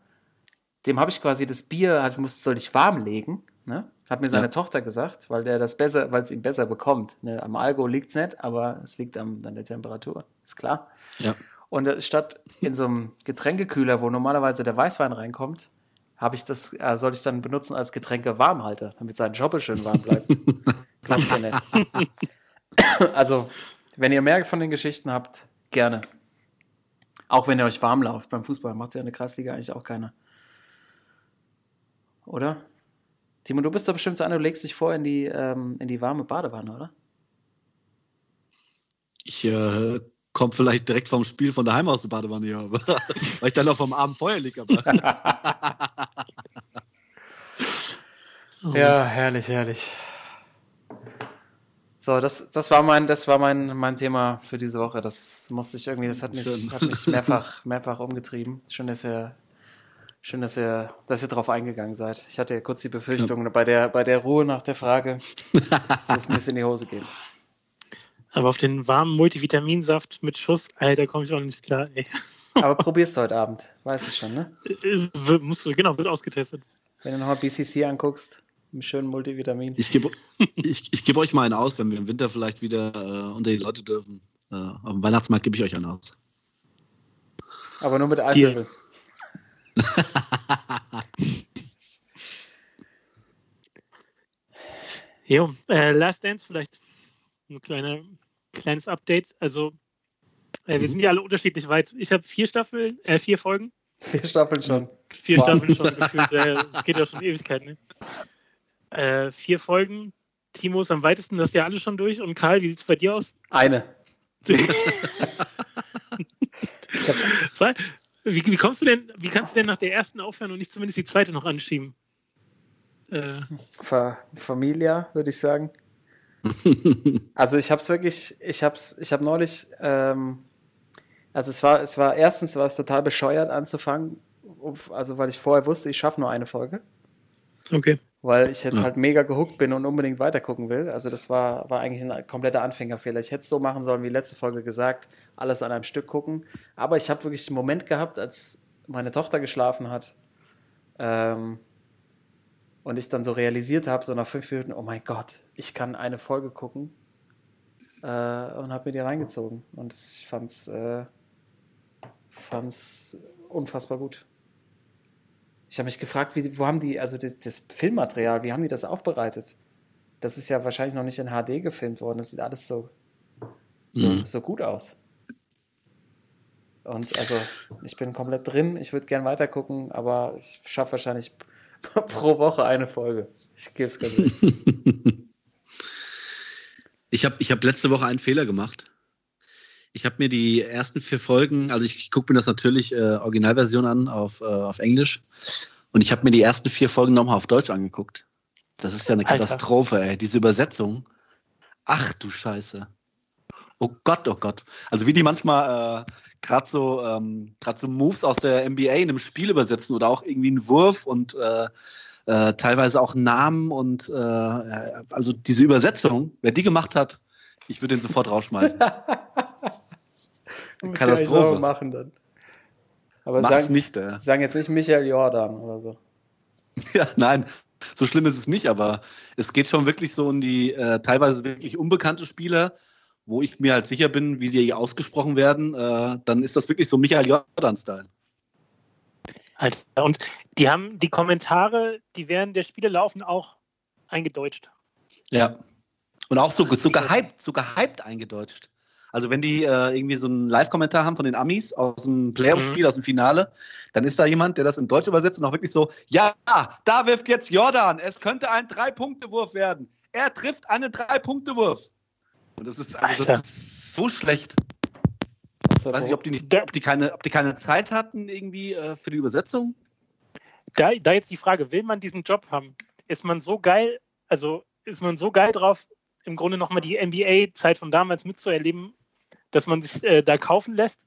dem habe ich quasi das Bier, halt, musste, soll ich warm legen, ne? Hat mir seine ja. Tochter gesagt, weil der das besser, weil es ihm besser bekommt. Ne? Am Alkohol liegt es nicht, aber es liegt am, an der Temperatur. Ist klar. Ja. Und statt in so einem Getränkekühler, wo normalerweise der Weißwein reinkommt, habe ich das, äh, soll ich dann benutzen als Getränkewarmhalter, damit sein Job schön warm bleibt. Klappt ja nicht. also, wenn ihr mehr von den Geschichten habt, gerne. Auch wenn ihr euch warm lauft beim Fußball, macht ja eine Kreisliga eigentlich auch keiner. Oder? Timo, du bist doch bestimmt so einer, du legst dich vor in die, ähm, in die warme Badewanne, oder? Ich äh, kommt vielleicht direkt vom Spiel von daheim aus der Badewanne hier, weil ich dann noch vom Abend vorher liege. ja, herrlich, herrlich. So, das, das war mein, das war mein, mein Thema für diese Woche. Das musste ich irgendwie, das hat mich, hat mich mehrfach, mehrfach umgetrieben. Schön, dass ihr, schön, dass ihr, dass ihr drauf eingegangen seid. Ich hatte ja kurz die Befürchtung, ja. bei der, bei der Ruhe nach der Frage, dass es bisschen in die Hose geht. Aber auf den warmen Multivitaminsaft mit Schuss, Alter, komme ich auch nicht klar, ey. Aber probierst du heute Abend, weiß ich schon, ne? Äh, musst du, genau, wird ausgetestet. Wenn du nochmal BCC anguckst, Mit schönen Multivitamin. Ich gebe ich, ich geb euch mal einen aus, wenn wir im Winter vielleicht wieder äh, unter die Leute dürfen. Äh, auf dem Weihnachtsmarkt gebe ich euch einen aus. Aber nur mit Eiswürfel. jo, äh, Last Dance vielleicht ein kleine, kleines Update. Also äh, wir mhm. sind ja alle unterschiedlich weit. Ich habe vier Staffeln, äh, vier Folgen. Vier Staffeln schon. Vier Boah. Staffeln schon gefühlt. Äh, das geht ja schon Ewigkeiten. Ne? Äh, vier Folgen. Timo ist am weitesten, das ist ja alles schon durch. Und Karl, wie sieht es bei dir aus? Eine. wie, wie, kommst du denn, wie kannst du denn nach der ersten aufhören und nicht zumindest die zweite noch anschieben? Äh. Familia, würde ich sagen. Also ich habe es wirklich, ich habe ich habe neulich, ähm, also es war, es war erstens war es total bescheuert anzufangen, also weil ich vorher wusste, ich schaffe nur eine Folge. Okay. Weil ich jetzt ja. halt mega gehuckt bin und unbedingt weitergucken will. Also das war, war eigentlich ein kompletter Anfängerfehler. Ich hätte es so machen sollen, wie letzte Folge gesagt, alles an einem Stück gucken. Aber ich habe wirklich einen Moment gehabt, als meine Tochter geschlafen hat, ähm, und ich dann so realisiert habe, so nach fünf Minuten, oh mein Gott, ich kann eine Folge gucken. Äh, und habe mir die reingezogen. Und ich fand's, äh, fand's unfassbar gut. Ich habe mich gefragt, wie, wo haben die, also das, das, Filmmaterial, wie haben die das aufbereitet? Das ist ja wahrscheinlich noch nicht in HD gefilmt worden. Das sieht alles so, so, mhm. so gut aus. Und also, ich bin komplett drin. Ich würde gern weiter gucken, aber ich schaffe wahrscheinlich pro Woche eine Folge. Ich gebe es ganz ehrlich. ich habe ich hab letzte Woche einen Fehler gemacht. Ich habe mir die ersten vier Folgen, also ich, ich gucke mir das natürlich äh, Originalversion an auf, äh, auf Englisch. Und ich habe mir die ersten vier Folgen nochmal auf Deutsch angeguckt. Das ist ja eine Alter. Katastrophe, ey. Diese Übersetzung. Ach du Scheiße. Oh Gott, oh Gott. Also wie die manchmal äh, gerade so, ähm, so Moves aus der NBA in einem Spiel übersetzen oder auch irgendwie einen Wurf und äh, äh, teilweise auch Namen und äh, also diese Übersetzung, wer die gemacht hat, ich würde den sofort rausschmeißen. Katastrophe. Ja machen dann. Aber Mach's sagen, nicht, äh. sagen jetzt nicht Michael Jordan oder so. Ja, nein, so schlimm ist es nicht, aber es geht schon wirklich so in die äh, teilweise wirklich unbekannte Spieler, wo ich mir halt sicher bin, wie die ausgesprochen werden, äh, dann ist das wirklich so Michael Jordan-Style. Alter, und die haben die Kommentare, die während der Spiele laufen, auch eingedeutscht. Ja. Und auch so, so gehypt, so gehypt eingedeutscht. Also wenn die äh, irgendwie so einen Live-Kommentar haben von den Amis aus dem Playoff-Spiel, mhm. aus dem Finale, dann ist da jemand, der das in Deutsch übersetzt und auch wirklich so, ja, da wirft jetzt Jordan, es könnte ein Drei-Punkte-Wurf werden. Er trifft einen Drei-Punkte-Wurf. Und das ist, also, das ist so schlecht. Ich weiß nicht, ob die, nicht ob, die keine, ob die keine Zeit hatten irgendwie äh, für die Übersetzung. Da, da jetzt die Frage, will man diesen Job haben? Ist man so geil, also ist man so geil drauf, im Grunde nochmal die NBA-Zeit von damals mitzuerleben, dass man sich äh, da kaufen lässt?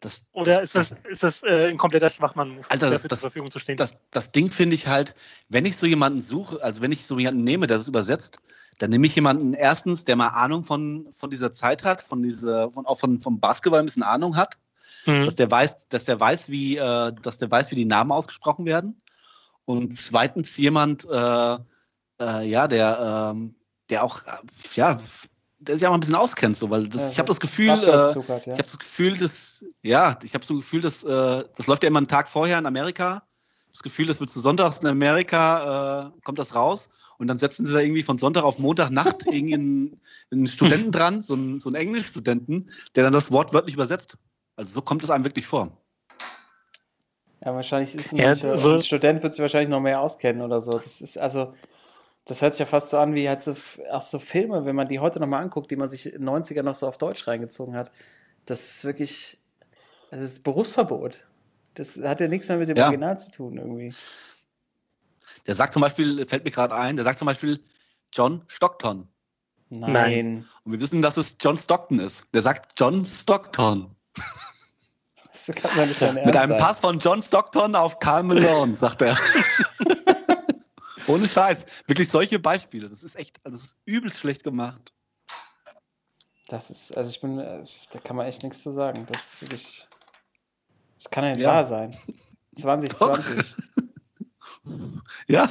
Das, Oder das, ist das, das, ist das äh, ein kompletter Schwachmann, Alter, dafür das, zur Verfügung zu stehen? Das, das Ding finde ich halt, wenn ich so jemanden suche, also wenn ich so jemanden nehme, der das übersetzt, dann nehme ich jemanden erstens, der mal Ahnung von, von dieser Zeit hat, von dieser, von, auch von, vom Basketball ein bisschen Ahnung hat, mhm. dass der weiß, dass der weiß, wie, äh, dass der weiß, wie die Namen ausgesprochen werden. Und zweitens jemand, äh, äh, ja, der, ähm, der auch, äh, ja, der sich auch mal ein bisschen auskennt, so, weil das, ja, ich habe das Gefühl, äh, hat, ja. ich habe das Gefühl, dass, ja, ich habe so ein Gefühl, dass äh, das läuft ja immer einen Tag vorher in Amerika. Das Gefühl, das wird zu Sonntags in Amerika, äh, kommt das raus und dann setzen sie da irgendwie von Sonntag auf Montagnacht irgendeinen einen Studenten dran, so einen, so einen Englischstudenten, der dann das Wort wörtlich übersetzt. Also so kommt es einem wirklich vor. Ja, wahrscheinlich ist es ja, nicht, so ein Student wird sich wahrscheinlich noch mehr auskennen oder so. Das ist also, das hört sich ja fast so an wie halt so, auch so Filme, wenn man die heute nochmal anguckt, die man sich in den 90er noch so auf Deutsch reingezogen hat. Das ist wirklich, das ist Berufsverbot. Das hat ja nichts mehr mit dem ja. Original zu tun irgendwie. Der sagt zum Beispiel, fällt mir gerade ein, der sagt zum Beispiel John Stockton. Nein. Und wir wissen, dass es John Stockton ist. Der sagt John Stockton. Das kann man nicht Mit einem sein. Pass von John Stockton auf Carl Malone, sagt er. Ohne Scheiß. Wirklich solche Beispiele. Das ist echt, also das ist übelst schlecht gemacht. Das ist, also ich bin, äh, da kann man echt nichts zu sagen. Das ist wirklich, das kann ja nicht ja. wahr sein. 2020. ja.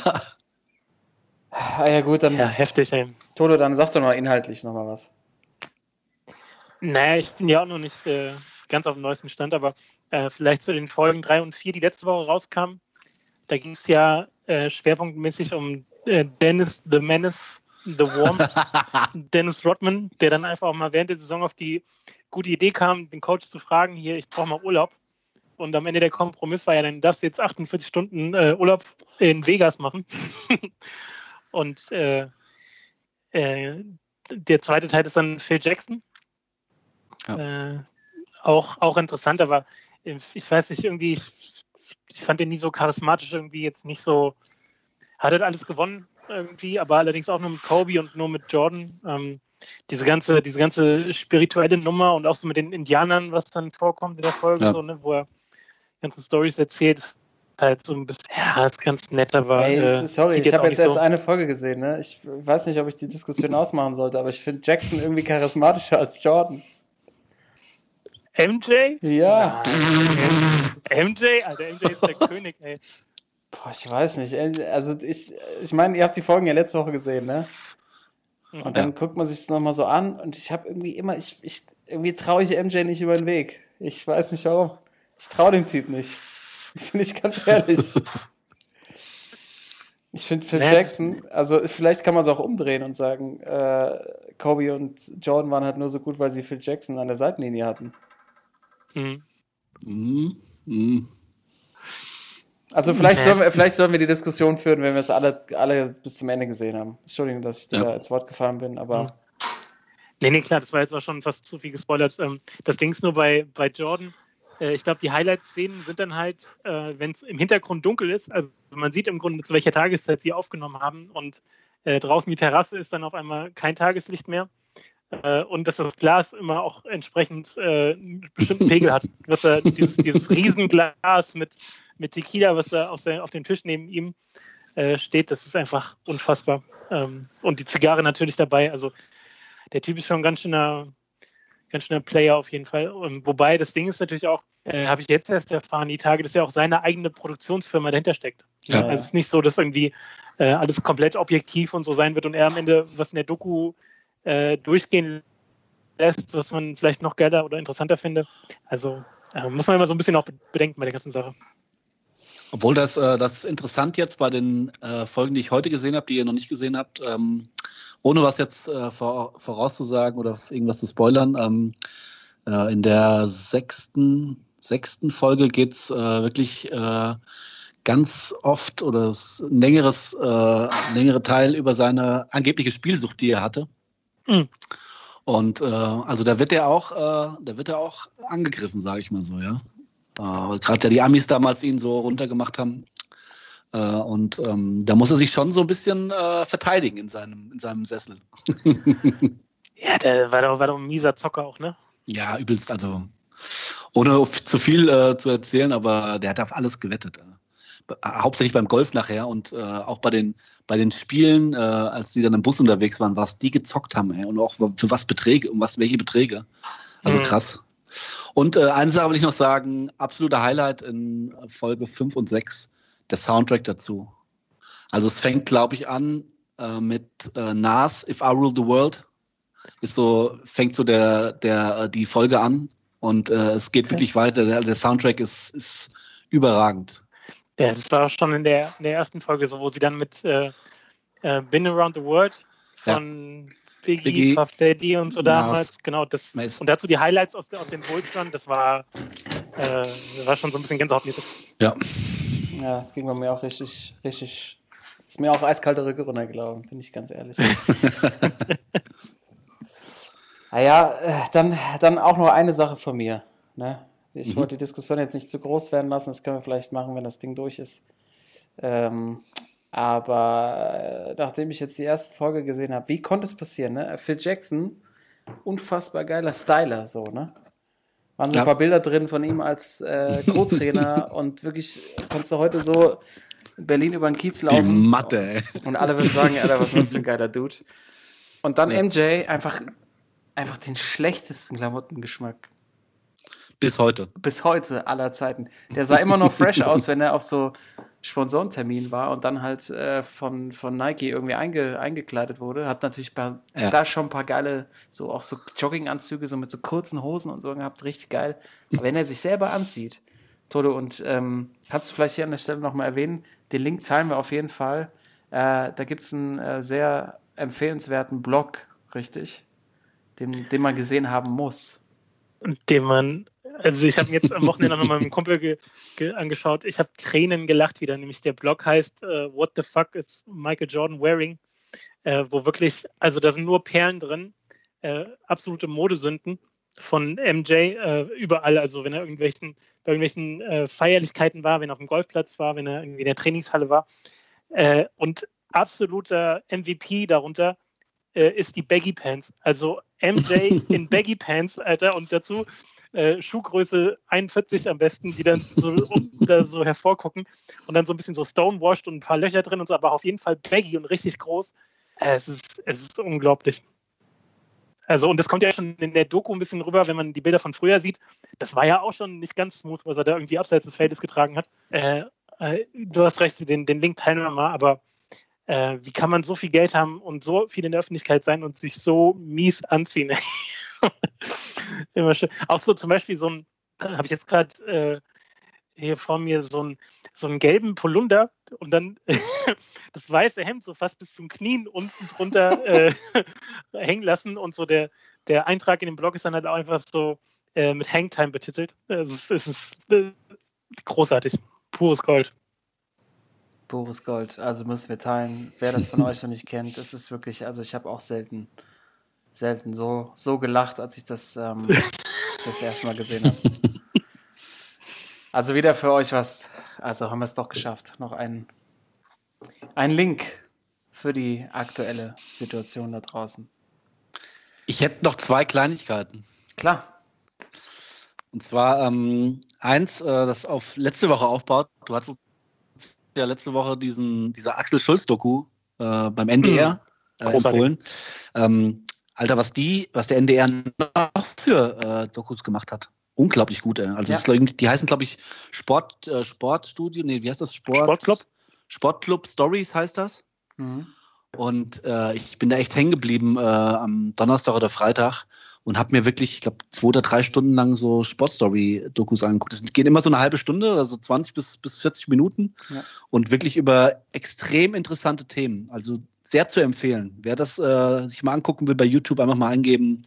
Ah, ja, gut, dann. Ja, heftig, ey. Toto, dann sag doch mal inhaltlich nochmal was. Naja, ich bin ja auch noch nicht äh, ganz auf dem neuesten Stand, aber äh, vielleicht zu den Folgen 3 und 4, die letzte Woche rauskamen. Da ging es ja äh, schwerpunktmäßig um äh, Dennis the Menace, The Worm, Dennis Rodman, der dann einfach auch mal während der Saison auf die gute Idee kam, den Coach zu fragen, hier, ich brauche mal Urlaub. Und am Ende der Kompromiss war ja, dann darfst du jetzt 48 Stunden äh, Urlaub in Vegas machen. und äh, äh, der zweite Teil ist dann Phil Jackson. Ja. Äh, auch, auch interessant, aber ich weiß nicht, irgendwie, ich, ich fand den nie so charismatisch, irgendwie jetzt nicht so, hat er alles gewonnen irgendwie, aber allerdings auch nur mit Kobe und nur mit Jordan. Ähm, diese ganze, diese ganze spirituelle Nummer und auch so mit den Indianern, was dann vorkommt in der Folge, ja. so, ne, wo er ganze Stories erzählt, halt so ein bisschen, ja, ist ganz nett, aber. Hey, äh, sorry, ich habe jetzt erst so. eine Folge gesehen, ne? Ich weiß nicht, ob ich die Diskussion ausmachen sollte, aber ich finde Jackson irgendwie charismatischer als Jordan. MJ? Ja. Nein. MJ? Alter, MJ ist der König, ey. Boah, ich weiß nicht. Also ich, ich meine, ihr habt die Folgen ja letzte Woche gesehen, ne? Und dann ja. guckt man sich es nochmal so an und ich habe irgendwie immer, ich, ich irgendwie traue ich MJ nicht über den Weg. Ich weiß nicht warum. Ich traue dem Typ nicht. Ich bin nicht ganz ehrlich. Ich finde Phil nee. Jackson, also vielleicht kann man es auch umdrehen und sagen, äh, Kobe und Jordan waren halt nur so gut, weil sie Phil Jackson an der Seitenlinie hatten. Mhm. Mhm. Mhm. Also vielleicht sollen, wir, vielleicht sollen wir die Diskussion führen, wenn wir es alle, alle bis zum Ende gesehen haben. Entschuldigung, dass ich ja. da ins Wort gefallen bin, aber. Mhm. Nee, nee, klar, das war jetzt auch schon fast zu viel gespoilert. Ähm, das Ding ist nur bei, bei Jordan. Äh, ich glaube, die Highlight-Szenen sind dann halt, äh, wenn es im Hintergrund dunkel ist, also man sieht im Grunde, zu welcher Tageszeit sie aufgenommen haben und äh, draußen die Terrasse ist dann auf einmal kein Tageslicht mehr äh, und dass das Glas immer auch entsprechend äh, einen bestimmten Pegel hat. Was er, dieses, dieses Riesenglas mit, mit Tequila, was da auf, auf dem Tisch neben ihm äh, steht, das ist einfach unfassbar. Ähm, und die Zigarre natürlich dabei. Also der Typ ist schon ein ganz schöner, ganz schöner Player auf jeden Fall. Und ähm, wobei das Ding ist natürlich auch, äh, habe ich jetzt erst erfahren, die Tage, dass ja auch seine eigene Produktionsfirma dahinter steckt. Ja. Also es ist nicht so, dass irgendwie äh, alles komplett objektiv und so sein wird und er am Ende, was in der Doku äh, durchgehen lässt, was man vielleicht noch geiler oder interessanter findet. Also äh, muss man immer so ein bisschen auch bedenken bei der ganzen Sache. Obwohl das, äh, das ist interessant jetzt bei den äh, Folgen, die ich heute gesehen habe, die ihr noch nicht gesehen habt, ähm, ohne was jetzt äh, vor, vorauszusagen oder irgendwas zu spoilern. Ähm, äh, in der sechsten, sechsten Folge geht es wirklich ganz oft oder längeres, äh, längere Teil über seine angebliche Spielsucht, die er hatte. Mhm. Und äh, also da wird er auch, äh, da wird er auch angegriffen, sage ich mal so, ja. Äh, Gerade ja die Amis damals ihn so runtergemacht haben. Äh, und ähm, da muss er sich schon so ein bisschen äh, verteidigen in seinem, in seinem Sessel. ja, der war doch, war doch ein mieser Zocker auch, ne? Ja, übelst, also ohne zu viel äh, zu erzählen, aber der hat auf alles gewettet. Äh hauptsächlich beim Golf nachher und äh, auch bei den, bei den Spielen, äh, als die dann im Bus unterwegs waren, was die gezockt haben ey, und auch für was Beträge, um was, welche Beträge. Also mhm. krass. Und äh, eine Sache will ich noch sagen, absoluter Highlight in Folge 5 und 6, der Soundtrack dazu. Also es fängt, glaube ich, an äh, mit äh, Nas, If I Rule the World. Ist so, fängt so der, der, äh, die Folge an und äh, es geht okay. wirklich weiter. Der, der Soundtrack ist, ist überragend. Ja, das war schon in der, in der ersten Folge so, wo sie dann mit äh, äh, Been Around the World von ja. Biggie, Biggie, Puff Daddy und so damals, Mars, genau, das Mace. und dazu die Highlights aus, aus dem Wohlstand, das war, äh, war schon so ein bisschen gänsehautmäßig. Ja. Ja, das ging bei mir auch richtig, richtig, ist mir auch eiskalte Rücke runtergelaufen, bin ich ganz ehrlich. naja, ah äh, dann, dann auch noch eine Sache von mir, ne? Ich mhm. wollte die Diskussion jetzt nicht zu groß werden lassen, das können wir vielleicht machen, wenn das Ding durch ist. Ähm, aber äh, nachdem ich jetzt die erste Folge gesehen habe, wie konnte es passieren? Ne? Phil Jackson, unfassbar geiler Styler, so, ne? Waren so ja. ein paar Bilder drin von ihm als äh, Co-Trainer und wirklich kannst du heute so in Berlin über den Kiez laufen. Die Matte, ey. Und alle würden sagen, Alter, was ist das für ein geiler Dude. Und dann ja. MJ, einfach, einfach den schlechtesten Klamottengeschmack bis heute. Bis heute aller Zeiten. Der sah immer noch fresh aus, wenn er auf so Sponsorentermin war und dann halt äh, von, von Nike irgendwie einge, eingekleidet wurde. Hat natürlich paar, ja. da schon ein paar geile, so auch so Jogginganzüge, so mit so kurzen Hosen und so gehabt, richtig geil. Aber wenn er sich selber anzieht, Toto, und ähm, kannst du vielleicht hier an der Stelle nochmal erwähnen, den Link teilen wir auf jeden Fall. Äh, da gibt es einen äh, sehr empfehlenswerten Blog, richtig, den, den man gesehen haben muss. Den man also ich habe jetzt am Wochenende noch mal mit meinem Kumpel ge, ge, angeschaut. Ich habe Tränen gelacht wieder. Nämlich der Blog heißt uh, What the fuck is Michael Jordan wearing? Äh, wo wirklich, also da sind nur Perlen drin, äh, absolute Modesünden von MJ äh, überall. Also wenn er irgendwelchen, bei irgendwelchen äh, Feierlichkeiten war, wenn er auf dem Golfplatz war, wenn er irgendwie in der Trainingshalle war. Äh, und absoluter MVP darunter ist die Baggy Pants. Also MJ in Baggy Pants, Alter, und dazu äh, Schuhgröße 41 am besten, die dann so, da so hervorgucken und dann so ein bisschen so stonewashed und ein paar Löcher drin und so, aber auf jeden Fall baggy und richtig groß. Äh, es, ist, es ist unglaublich. Also, und das kommt ja schon in der Doku ein bisschen rüber, wenn man die Bilder von früher sieht. Das war ja auch schon nicht ganz smooth, was er da irgendwie abseits des Feldes getragen hat. Äh, äh, du hast recht, den, den Link teilen wir mal, aber äh, wie kann man so viel Geld haben und so viel in der Öffentlichkeit sein und sich so mies anziehen? Immer schön. Auch so zum Beispiel so ein, habe ich jetzt gerade äh, hier vor mir so, ein, so einen gelben Polunder und dann das weiße Hemd so fast bis zum Knien unten drunter äh, hängen lassen und so der, der Eintrag in dem Blog ist dann halt auch einfach so äh, mit Hangtime betitelt. Es ist, es ist äh, großartig. Pures Gold. Pures Gold. Also müssen wir teilen. Wer das von euch noch nicht kennt, es ist wirklich, also ich habe auch selten selten so, so gelacht, als ich das, ähm, das erste Mal gesehen habe. Also wieder für euch was. Also haben wir es doch geschafft. Noch ein, ein Link für die aktuelle Situation da draußen. Ich hätte noch zwei Kleinigkeiten. Klar. Und zwar ähm, eins, äh, das auf letzte Woche aufbaut. Du hattest ja letzte Woche diesen, dieser Axel Schulz-Doku äh, beim NDR mhm. äh, empfohlen. Ähm, Alter, was die, was der NDR noch für äh, Dokus gemacht hat. Unglaublich gut, ey. Also ja. das, die heißen, glaube ich, Sport, äh, Sportstudio, nee, wie heißt das? Sport, Sportclub? Sportclub Stories heißt das. Mhm. Und äh, ich bin da echt hängen geblieben äh, am Donnerstag oder Freitag und habe mir wirklich, ich glaube, zwei oder drei Stunden lang so Sportstory-Dokus angeguckt. Das geht immer so eine halbe Stunde, also 20 bis, bis 40 Minuten ja. und wirklich über extrem interessante Themen. Also sehr zu empfehlen. Wer das äh, sich mal angucken will, bei YouTube einfach mal eingeben.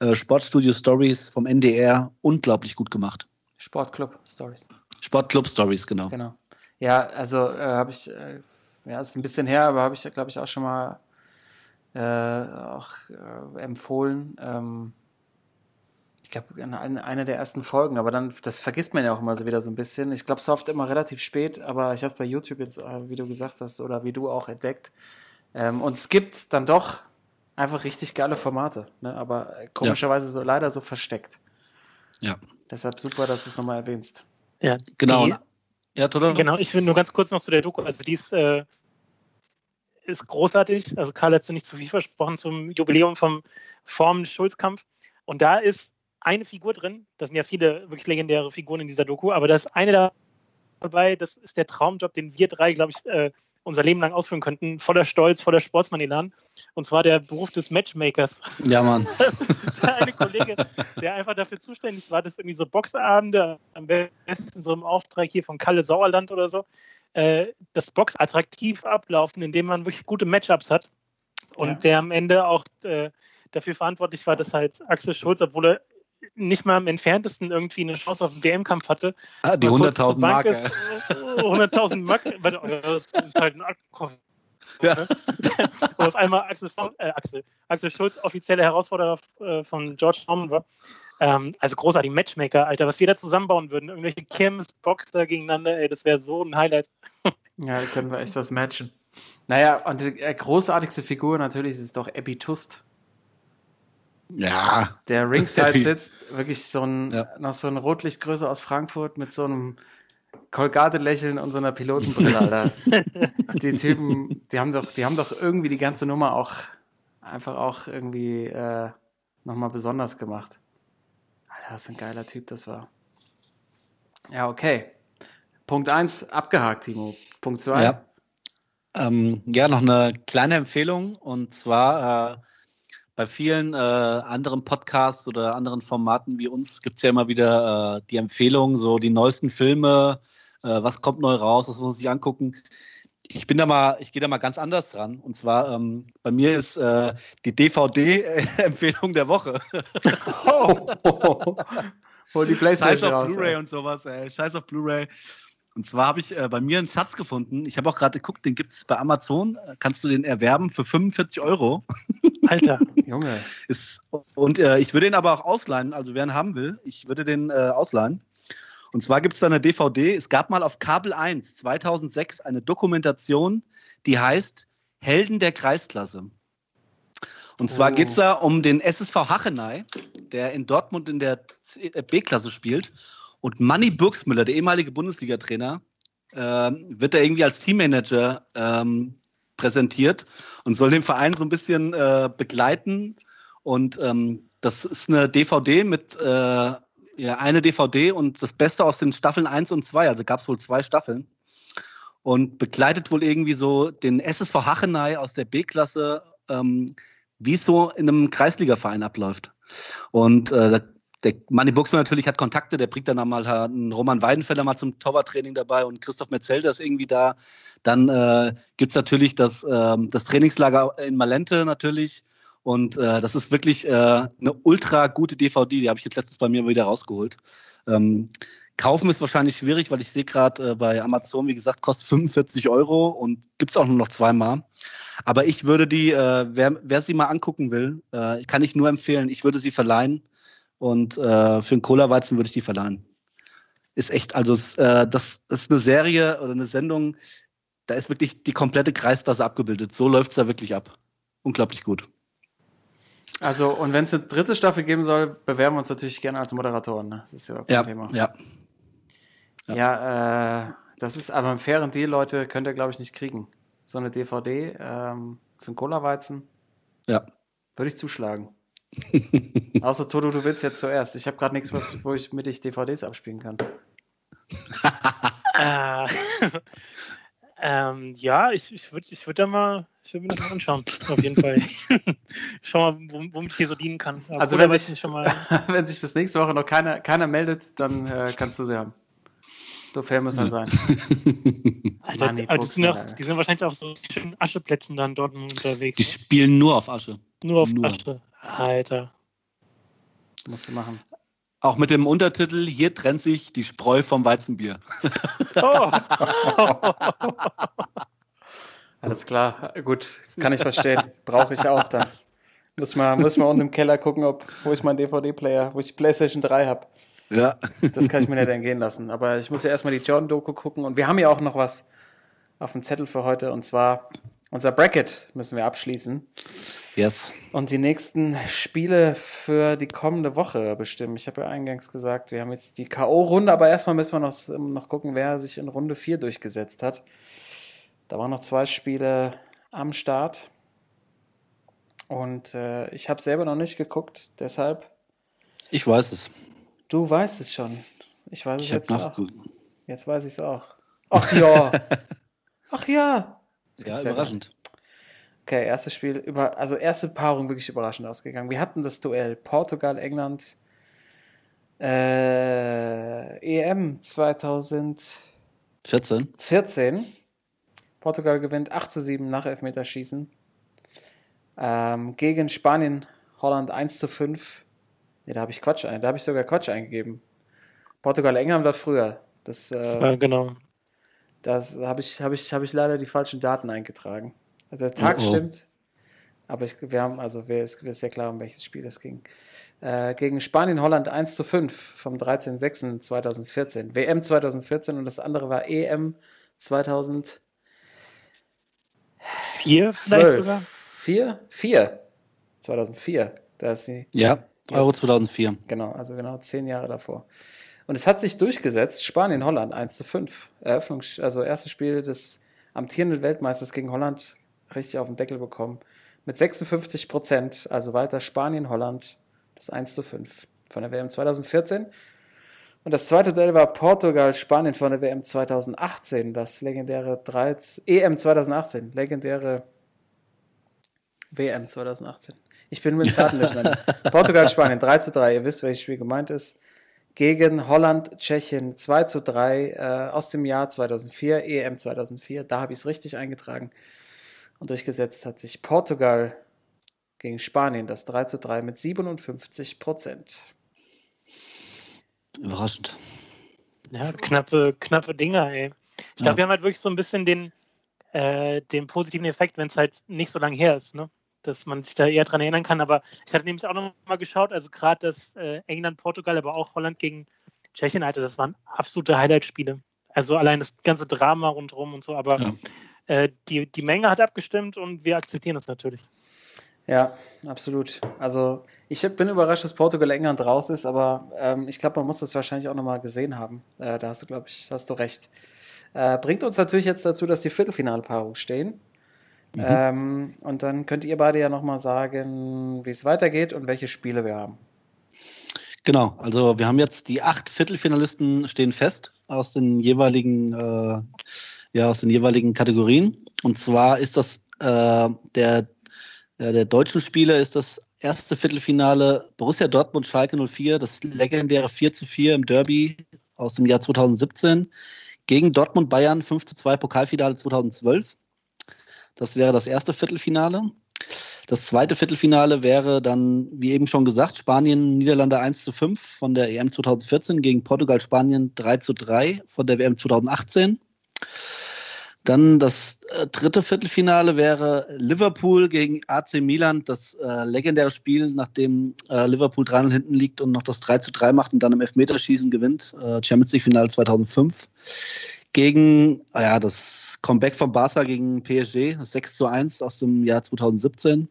Äh, Sportstudio Stories vom NDR, unglaublich gut gemacht. Sportclub Stories. Sportclub Stories, genau. Genau. Ja, also äh, habe ich, äh, ja, ist ein bisschen her, aber habe ich, glaube ich, auch schon mal äh, auch äh, empfohlen. Ähm, ich glaube, in einer der ersten Folgen, aber dann, das vergisst man ja auch immer so wieder so ein bisschen. Ich glaube, es oft immer relativ spät, aber ich habe bei YouTube jetzt, wie du gesagt hast, oder wie du auch entdeckt, ähm, und es gibt dann doch einfach richtig geile Formate, ne? aber komischerweise ja. so leider so versteckt. Ja. Deshalb super, dass du es nochmal erwähnst. Ja, genau. Die, ja, total. Genau, ich will nur ganz kurz noch zu der Doku. Also die ist, äh, ist großartig. Also Karl hat ja nicht zu viel versprochen zum Jubiläum vom Formen-Schulz-Kampf. Und da ist eine Figur drin. Das sind ja viele wirklich legendäre Figuren in dieser Doku, aber da ist eine da dabei. Das ist der Traumjob, den wir drei, glaube ich, äh, unser Leben lang ausführen könnten. Voller Stolz, voller Sportsmanilan. Und zwar der Beruf des Matchmakers. Ja, Mann. eine Kollege, der einfach dafür zuständig war, dass irgendwie so Boxabende, am besten so im Auftrag hier von Kalle Sauerland oder so, äh, das Box attraktiv ablaufen, indem man wirklich gute Matchups hat. Und ja. der am Ende auch äh, dafür verantwortlich war, dass halt Axel Schulz, obwohl er nicht mal im entferntesten irgendwie eine Chance auf den WM-Kampf hatte. Ah, die 100.000 Mark. 100.000 Mark, das ist halt ein Abkopf. Ja. Und auf einmal Axel, äh, Axel, Axel Schulz, offizieller Herausforderer äh, von George Norman war. Ähm, also großartig, Matchmaker, Alter, was wir da zusammenbauen würden. Irgendwelche Kirmes-Boxer gegeneinander, ey, das wäre so ein Highlight. ja, da können wir echt was matchen. Naja, und die äh, großartigste Figur natürlich ist doch Epi Tust. Ja. Der Ringside sitzt, wirklich so ein, ja. noch so ein Rotlichtgröße aus Frankfurt mit so einem Kolgate-Lächeln und so einer Pilotenbrille, Alter. die Typen, die haben doch, die haben doch irgendwie die ganze Nummer auch einfach auch irgendwie äh, nochmal besonders gemacht. Alter, was ein geiler Typ das war. Ja, okay. Punkt 1 abgehakt, Timo. Punkt 2. Ja. Ähm, ja, noch eine kleine Empfehlung und zwar äh, bei vielen äh, anderen Podcasts oder anderen Formaten wie uns gibt es ja immer wieder äh, die Empfehlung, so die neuesten Filme, äh, was kommt neu raus, was muss man sich angucken. Ich bin da mal, ich gehe da mal ganz anders dran. Und zwar, ähm, bei mir ist äh, die DVD-Empfehlung der Woche. oh, oh, oh. die Playstation Scheiß auf Blu-ray und sowas, ey. Scheiß auf Blu-ray. Und zwar habe ich äh, bei mir einen Schatz gefunden. Ich habe auch gerade geguckt, den gibt es bei Amazon. Kannst du den erwerben für 45 Euro? Alter, Junge. Ist, und äh, ich würde den aber auch ausleihen. Also wer ihn haben will, ich würde den äh, ausleihen. Und zwar gibt es da eine DVD. Es gab mal auf Kabel 1 2006 eine Dokumentation, die heißt Helden der Kreisklasse. Und zwar oh. geht es da um den SSV Hachenay, der in Dortmund in der äh, B-Klasse spielt. Und Manny Burgsmüller, der ehemalige Bundesliga-Trainer, äh, wird da irgendwie als Teammanager ähm, präsentiert und soll den Verein so ein bisschen äh, begleiten. Und ähm, das ist eine DVD mit äh, ja, eine DVD und das Beste aus den Staffeln 1 und 2. Also gab es wohl zwei Staffeln. Und begleitet wohl irgendwie so den SSV Hachenay aus der B-Klasse, ähm, wie es so in einem Kreisligaverein abläuft. Und äh, der Manni Buxmann natürlich hat Kontakte, der bringt dann einmal einen Roman Weidenfeller mal zum Torwarttraining dabei und Christoph Metzelder ist irgendwie da. Dann äh, gibt es natürlich das, äh, das Trainingslager in Malente natürlich. Und äh, das ist wirklich äh, eine ultra gute DVD, die habe ich jetzt letztens bei mir wieder rausgeholt. Ähm, kaufen ist wahrscheinlich schwierig, weil ich sehe gerade äh, bei Amazon, wie gesagt, kostet 45 Euro und gibt es auch nur noch zweimal. Aber ich würde die, äh, wer, wer sie mal angucken will, äh, kann ich nur empfehlen, ich würde sie verleihen. Und äh, für einen Cola-Weizen würde ich die verleihen. Ist echt, also äh, das ist eine Serie oder eine Sendung, da ist wirklich die komplette Kreisklasse abgebildet. So läuft es da wirklich ab. Unglaublich gut. Also, und wenn es eine dritte Staffel geben soll, bewerben wir uns natürlich gerne als Moderatoren. Ne? Das ist ja kein ja, Thema. Ja. Ja, ja äh, das ist aber ein fairen Deal, Leute, könnt ihr, glaube ich, nicht kriegen. So eine DVD ähm, für einen Cola-Weizen. Ja. Würde ich zuschlagen. Außer Toto, du willst jetzt zuerst. Ich habe gerade nichts, was, wo ich mit dich DVDs abspielen kann. äh, ähm, ja, ich, ich würde ich würd da mal, ich würde mir das mal anschauen, auf jeden Fall. Schau mal, womit ich hier so dienen kann. Aber also wenn sich, schon mal... wenn sich bis nächste Woche noch keiner, keiner meldet, dann äh, kannst du sie haben. So fair muss er sein. Alter, Mann, die, die, sind auch, die, sind wahrscheinlich auf so schönen Ascheplätzen dann dort unterwegs. Die spielen nur auf Asche. Nur auf nur. Asche. Alter. Musst du machen. Auch mit dem Untertitel, hier trennt sich die Spreu vom Weizenbier. Oh. Alles klar, gut, kann ich verstehen. Brauche ich auch dann. Muss man, muss man unten im Keller gucken, ob, wo ich meinen DVD-Player, wo ich die PlayStation 3 habe. Ja. Das kann ich mir nicht entgehen lassen. Aber ich muss ja erstmal die Jordan-Doku gucken. Und wir haben ja auch noch was auf dem Zettel für heute. Und zwar unser Bracket müssen wir abschließen. Yes. Und die nächsten Spiele für die kommende Woche bestimmen. Ich habe ja eingangs gesagt, wir haben jetzt die K.O.-Runde, aber erstmal müssen wir noch, noch gucken, wer sich in Runde 4 durchgesetzt hat. Da waren noch zwei Spiele am Start. Und äh, ich habe selber noch nicht geguckt, deshalb. Ich weiß es. Du weißt es schon. Ich weiß es ich jetzt auch. Jetzt weiß ich es auch. Ach ja. Ach ja. Ja, überraschend. Okay, erstes Spiel, über, also erste Paarung wirklich überraschend ausgegangen. Wir hatten das Duell Portugal, England, äh, EM 2014. 14. Portugal gewinnt 8 zu 7 nach Elfmeterschießen. Ähm, gegen Spanien, Holland 1 zu 5. Ne, da habe ich Quatsch ein, da habe ich sogar Quatsch eingegeben. Portugal, England war früher. Das, äh, ja, genau. Das habe ich, hab ich, hab ich leider die falschen Daten eingetragen. Also der Tag oh, oh. stimmt, aber ich, wir haben, also wir ist, ist sehr klar, um welches Spiel es ging. Äh, gegen Spanien, Holland 1 zu 5 vom 13.06.2014. WM 2014 und das andere war EM 2004 vielleicht sogar? 4? 4. 2004. Da ist die. Ja, Euro 2004. Genau, also genau zehn Jahre davor. Und es hat sich durchgesetzt, Spanien, Holland 1 zu 5. Eröffnung, also erstes Spiel des amtierenden Weltmeisters gegen Holland richtig auf den Deckel bekommen. Mit 56 Prozent, also weiter Spanien, Holland, das 1 zu 5 von der WM 2014. Und das zweite Duell war Portugal-Spanien von der WM 2018, das legendäre 13, EM 2018, legendäre WM 2018. Ich bin mit Daten Portugal-Spanien 3 zu 3, ihr wisst, welches Spiel gemeint ist. Gegen Holland, Tschechien 2 zu 3 äh, aus dem Jahr 2004, EM 2004. Da habe ich es richtig eingetragen. Und durchgesetzt hat sich Portugal gegen Spanien, das 3 zu 3 mit 57 Prozent. Überraschend. Ja, knappe, knappe Dinger, ey. Ich glaube, ja. wir haben halt wirklich so ein bisschen den, äh, den positiven Effekt, wenn es halt nicht so lange her ist, ne? Dass man sich da eher dran erinnern kann. Aber ich hatte nämlich auch noch mal geschaut, also gerade das äh, England, Portugal, aber auch Holland gegen Tschechien, Alter, das waren absolute Highlight-Spiele. Also allein das ganze Drama rundherum und so, aber ja. äh, die, die Menge hat abgestimmt und wir akzeptieren das natürlich. Ja, absolut. Also ich bin überrascht, dass Portugal England raus ist, aber ähm, ich glaube, man muss das wahrscheinlich auch nochmal gesehen haben. Äh, da hast du, glaube ich, hast du recht. Äh, bringt uns natürlich jetzt dazu, dass die Viertelfinalpaarung stehen. Mhm. Ähm, und dann könnt ihr beide ja nochmal sagen, wie es weitergeht und welche Spiele wir haben. Genau, also wir haben jetzt die acht Viertelfinalisten stehen fest aus den jeweiligen, äh, ja, aus den jeweiligen Kategorien. Und zwar ist das äh, der ja, der deutschen Spiele ist das erste Viertelfinale Borussia Dortmund Schalke 04, das legendäre 4 zu 4 im Derby aus dem Jahr 2017 gegen Dortmund Bayern 5 zu 2 Pokalfinale 2012. Das wäre das erste Viertelfinale. Das zweite Viertelfinale wäre dann, wie eben schon gesagt, Spanien, Niederlande 1 zu 5 von der EM 2014 gegen Portugal, Spanien 3 zu 3 von der WM 2018. Dann das äh, dritte Viertelfinale wäre Liverpool gegen AC Milan, das äh, legendäre Spiel, nachdem äh, Liverpool 3 hinten liegt und noch das 3 zu 3 macht und dann im Elfmeterschießen gewinnt. Äh, Champions League Finale 2005. Gegen, ah ja, das Comeback von Barca gegen PSG, das 6 zu 1 aus dem Jahr 2017.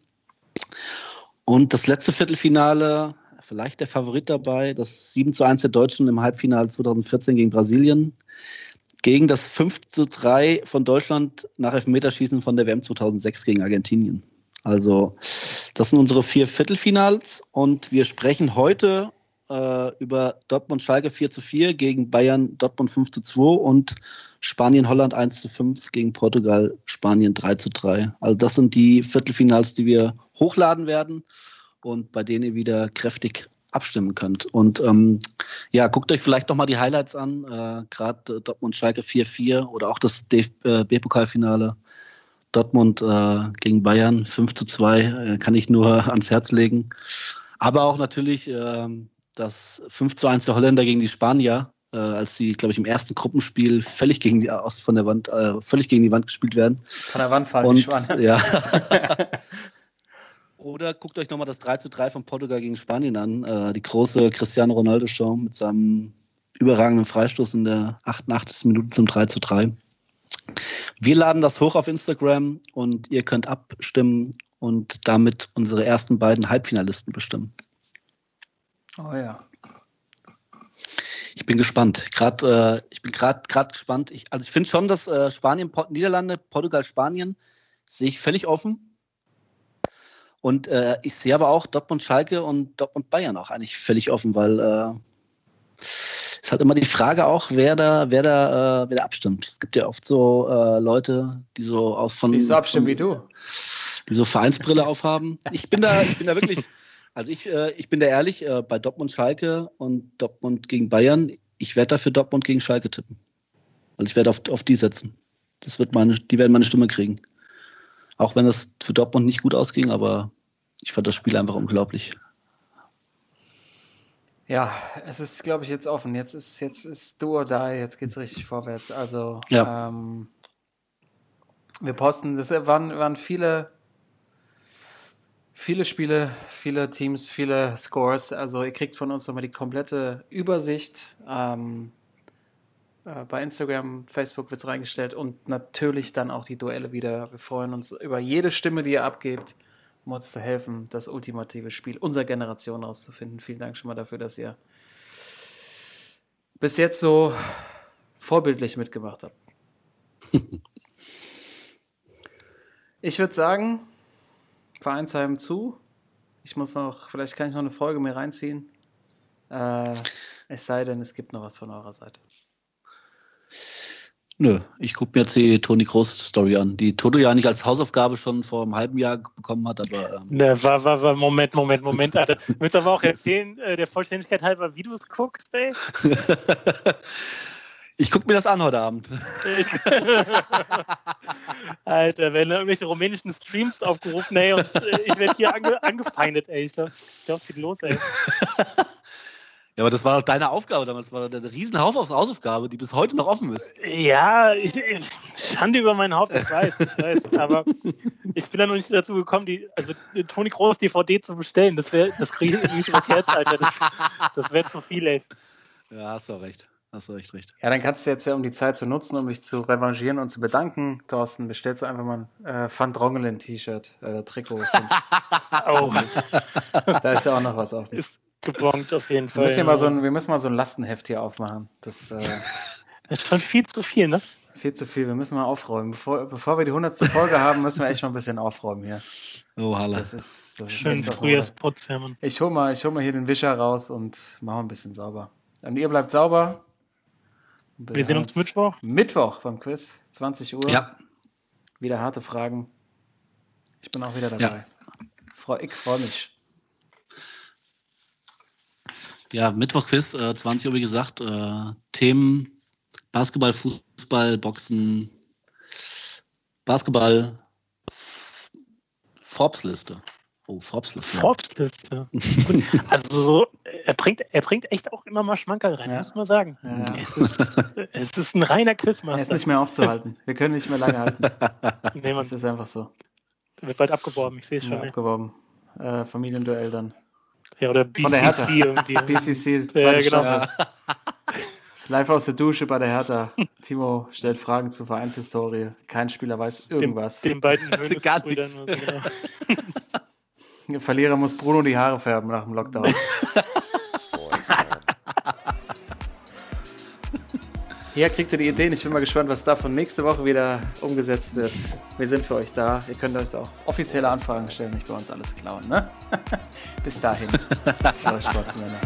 Und das letzte Viertelfinale, vielleicht der Favorit dabei, das 7 zu 1 der Deutschen im Halbfinale 2014 gegen Brasilien gegen das 5 zu 3 von Deutschland nach Elfmeterschießen von der WM 2006 gegen Argentinien. Also das sind unsere vier Viertelfinals und wir sprechen heute äh, über Dortmund Schalke 4 zu 4 gegen Bayern Dortmund 5 zu 2 und Spanien Holland 1 zu 5 gegen Portugal Spanien 3 zu 3. Also das sind die Viertelfinals, die wir hochladen werden und bei denen ihr wieder kräftig abstimmen könnt. Und ähm, ja, guckt euch vielleicht noch mal die Highlights an, äh, gerade äh, Dortmund Schalke 4-4 oder auch das DFB-Pokalfinale Dortmund äh, gegen Bayern 5 zu 2 äh, kann ich nur ans Herz legen. Aber auch natürlich äh, das 5 zu 1 der Holländer gegen die Spanier, äh, als sie, glaube ich, im ersten Gruppenspiel völlig gegen die aus von der Wand, äh, völlig gegen die Wand gespielt werden. Von der Wand fallen Und, die Schwanen. Ja. Oder guckt euch nochmal das 3 zu 3 von Portugal gegen Spanien an. Äh, die große Cristiano Ronaldo-Show mit seinem überragenden Freistoß in der 88. Minute zum 3 zu 3. Wir laden das hoch auf Instagram und ihr könnt abstimmen und damit unsere ersten beiden Halbfinalisten bestimmen. Oh ja. Ich bin gespannt. Grad, äh, ich bin gerade gespannt. Ich, also ich finde schon, dass äh, Spanien, Port Niederlande, Portugal, Spanien sehe ich völlig offen. Und äh, ich sehe aber auch Dortmund Schalke und Dortmund Bayern auch eigentlich völlig offen, weil äh, es hat immer die Frage auch, wer da, wer da, äh, wer da abstimmt. Es gibt ja oft so äh, Leute, die so aus von. Wie so abstimmen wie du. Die so Vereinsbrille aufhaben. Ich bin da, ich bin da wirklich, also ich, äh, ich bin da ehrlich, äh, bei Dortmund Schalke und Dortmund gegen Bayern, ich werde dafür Dortmund gegen Schalke tippen. Also ich werde auf, auf die setzen. Das wird meine, die werden meine Stimme kriegen. Auch wenn es für Dortmund nicht gut ausging, aber ich fand das Spiel einfach unglaublich. Ja, es ist, glaube ich, jetzt offen. Jetzt ist jetzt ist do or die, jetzt geht es richtig vorwärts. Also ja. ähm, wir posten, das waren, waren viele, viele Spiele, viele Teams, viele Scores. Also ihr kriegt von uns nochmal die komplette Übersicht. Ähm, äh, bei Instagram, Facebook wird es reingestellt und natürlich dann auch die Duelle wieder. Wir freuen uns über jede Stimme, die ihr abgebt, um uns zu helfen, das ultimative Spiel unserer Generation auszufinden. Vielen Dank schon mal dafür, dass ihr bis jetzt so vorbildlich mitgemacht habt. ich würde sagen, Vereinsheim zu. Ich muss noch, vielleicht kann ich noch eine Folge mir reinziehen. Äh, Es sei denn, es gibt noch was von eurer Seite. Nö, ich gucke mir jetzt die Toni Kroos Story an, die Toto ja nicht als Hausaufgabe schon vor einem halben Jahr bekommen hat, aber. Ähm ne, war, war, war, Moment, Moment, Moment, Alter. Willst du aber auch erzählen, äh, der Vollständigkeit halber, wie du es guckst, ey? ich gucke mir das an heute Abend. Alter, werden irgendwelche rumänischen Streams aufgerufen, ey, und äh, ich werde hier ange angefeindet, ey. Ich glaube, es geht los, ey. Ja, aber das war doch deine Aufgabe damals. Das war eine riesen Hausaufgabe, die bis heute noch offen ist. Ja, ich, Schande über meinen Haupt, ich weiß, ich weiß. Aber ich bin da noch nicht dazu gekommen, die, also die Toni Groß DVD zu bestellen. Das wäre, das kriege ich nicht übers Herz, Alter. Das, das wäre zu viel, ey. Ja, hast du auch recht. Hast du echt recht. Ja, dann kannst du jetzt ja, um die Zeit zu nutzen, um dich zu revanchieren und zu bedanken, Thorsten, bestellst du einfach mal ein äh, Van Drongelen-T-Shirt, äh, Trikot. oh. da ist ja auch noch was offen. Ist, gebongt auf jeden Fall. Wir müssen, mal so ein, wir müssen mal so ein Lastenheft hier aufmachen. Das, äh, das ist schon viel zu viel, ne? Viel zu viel. Wir müssen mal aufräumen. Bevor, bevor wir die 100. Folge haben, müssen wir echt mal ein bisschen aufräumen hier. Oh, Halla. Das ist, das ist Schön Frühjahrsputz, ja, Mann. Ich hole mal, hol mal hier den Wischer raus und mache ein bisschen sauber. Und ihr bleibt sauber. Wir sehen uns Mittwoch. Mittwoch beim Quiz, 20 Uhr. Ja. Wieder harte Fragen. Ich bin auch wieder dabei. Ja. Ich freue mich. Ja, Mittwochquiz, äh, 20 Uhr, wie gesagt. Äh, Themen Basketball, Fußball, Boxen, Basketball, Forbes-Liste. Oh, Forbes-Liste. Forbes-Liste. also so, er bringt, er bringt echt auch immer mal Schmankerl rein, ja. muss man sagen. Ja. Es, ist, es, ist, ein reiner Quizmaster. Er ist nicht mehr aufzuhalten. Wir können nicht mehr lange halten. nee, das ist einfach so. Wird bald abgeworben, ich sehe es schon. Ja, abgeworben. Äh, Familienduell dann. Ja, oder BCC Von der Hertha. irgendwie. BCC, zweite ja, genau. Ja. Live aus der Dusche bei der Hertha. Timo stellt Fragen zur Vereinshistorie. Kein Spieler weiß irgendwas. Den, den beiden Hönes-Brüdern. So, genau. Verlierer muss Bruno die Haare färben nach dem Lockdown. Hier kriegt ihr die Ideen. Ich bin mal gespannt, was davon nächste Woche wieder umgesetzt wird. Wir sind für euch da. Ihr könnt euch auch offizielle Anfragen stellen, nicht bei uns alles klauen. Ne? Bis dahin. Eure Sportsmänner.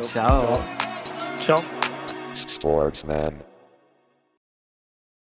Ciao. Ciao. Sportsman.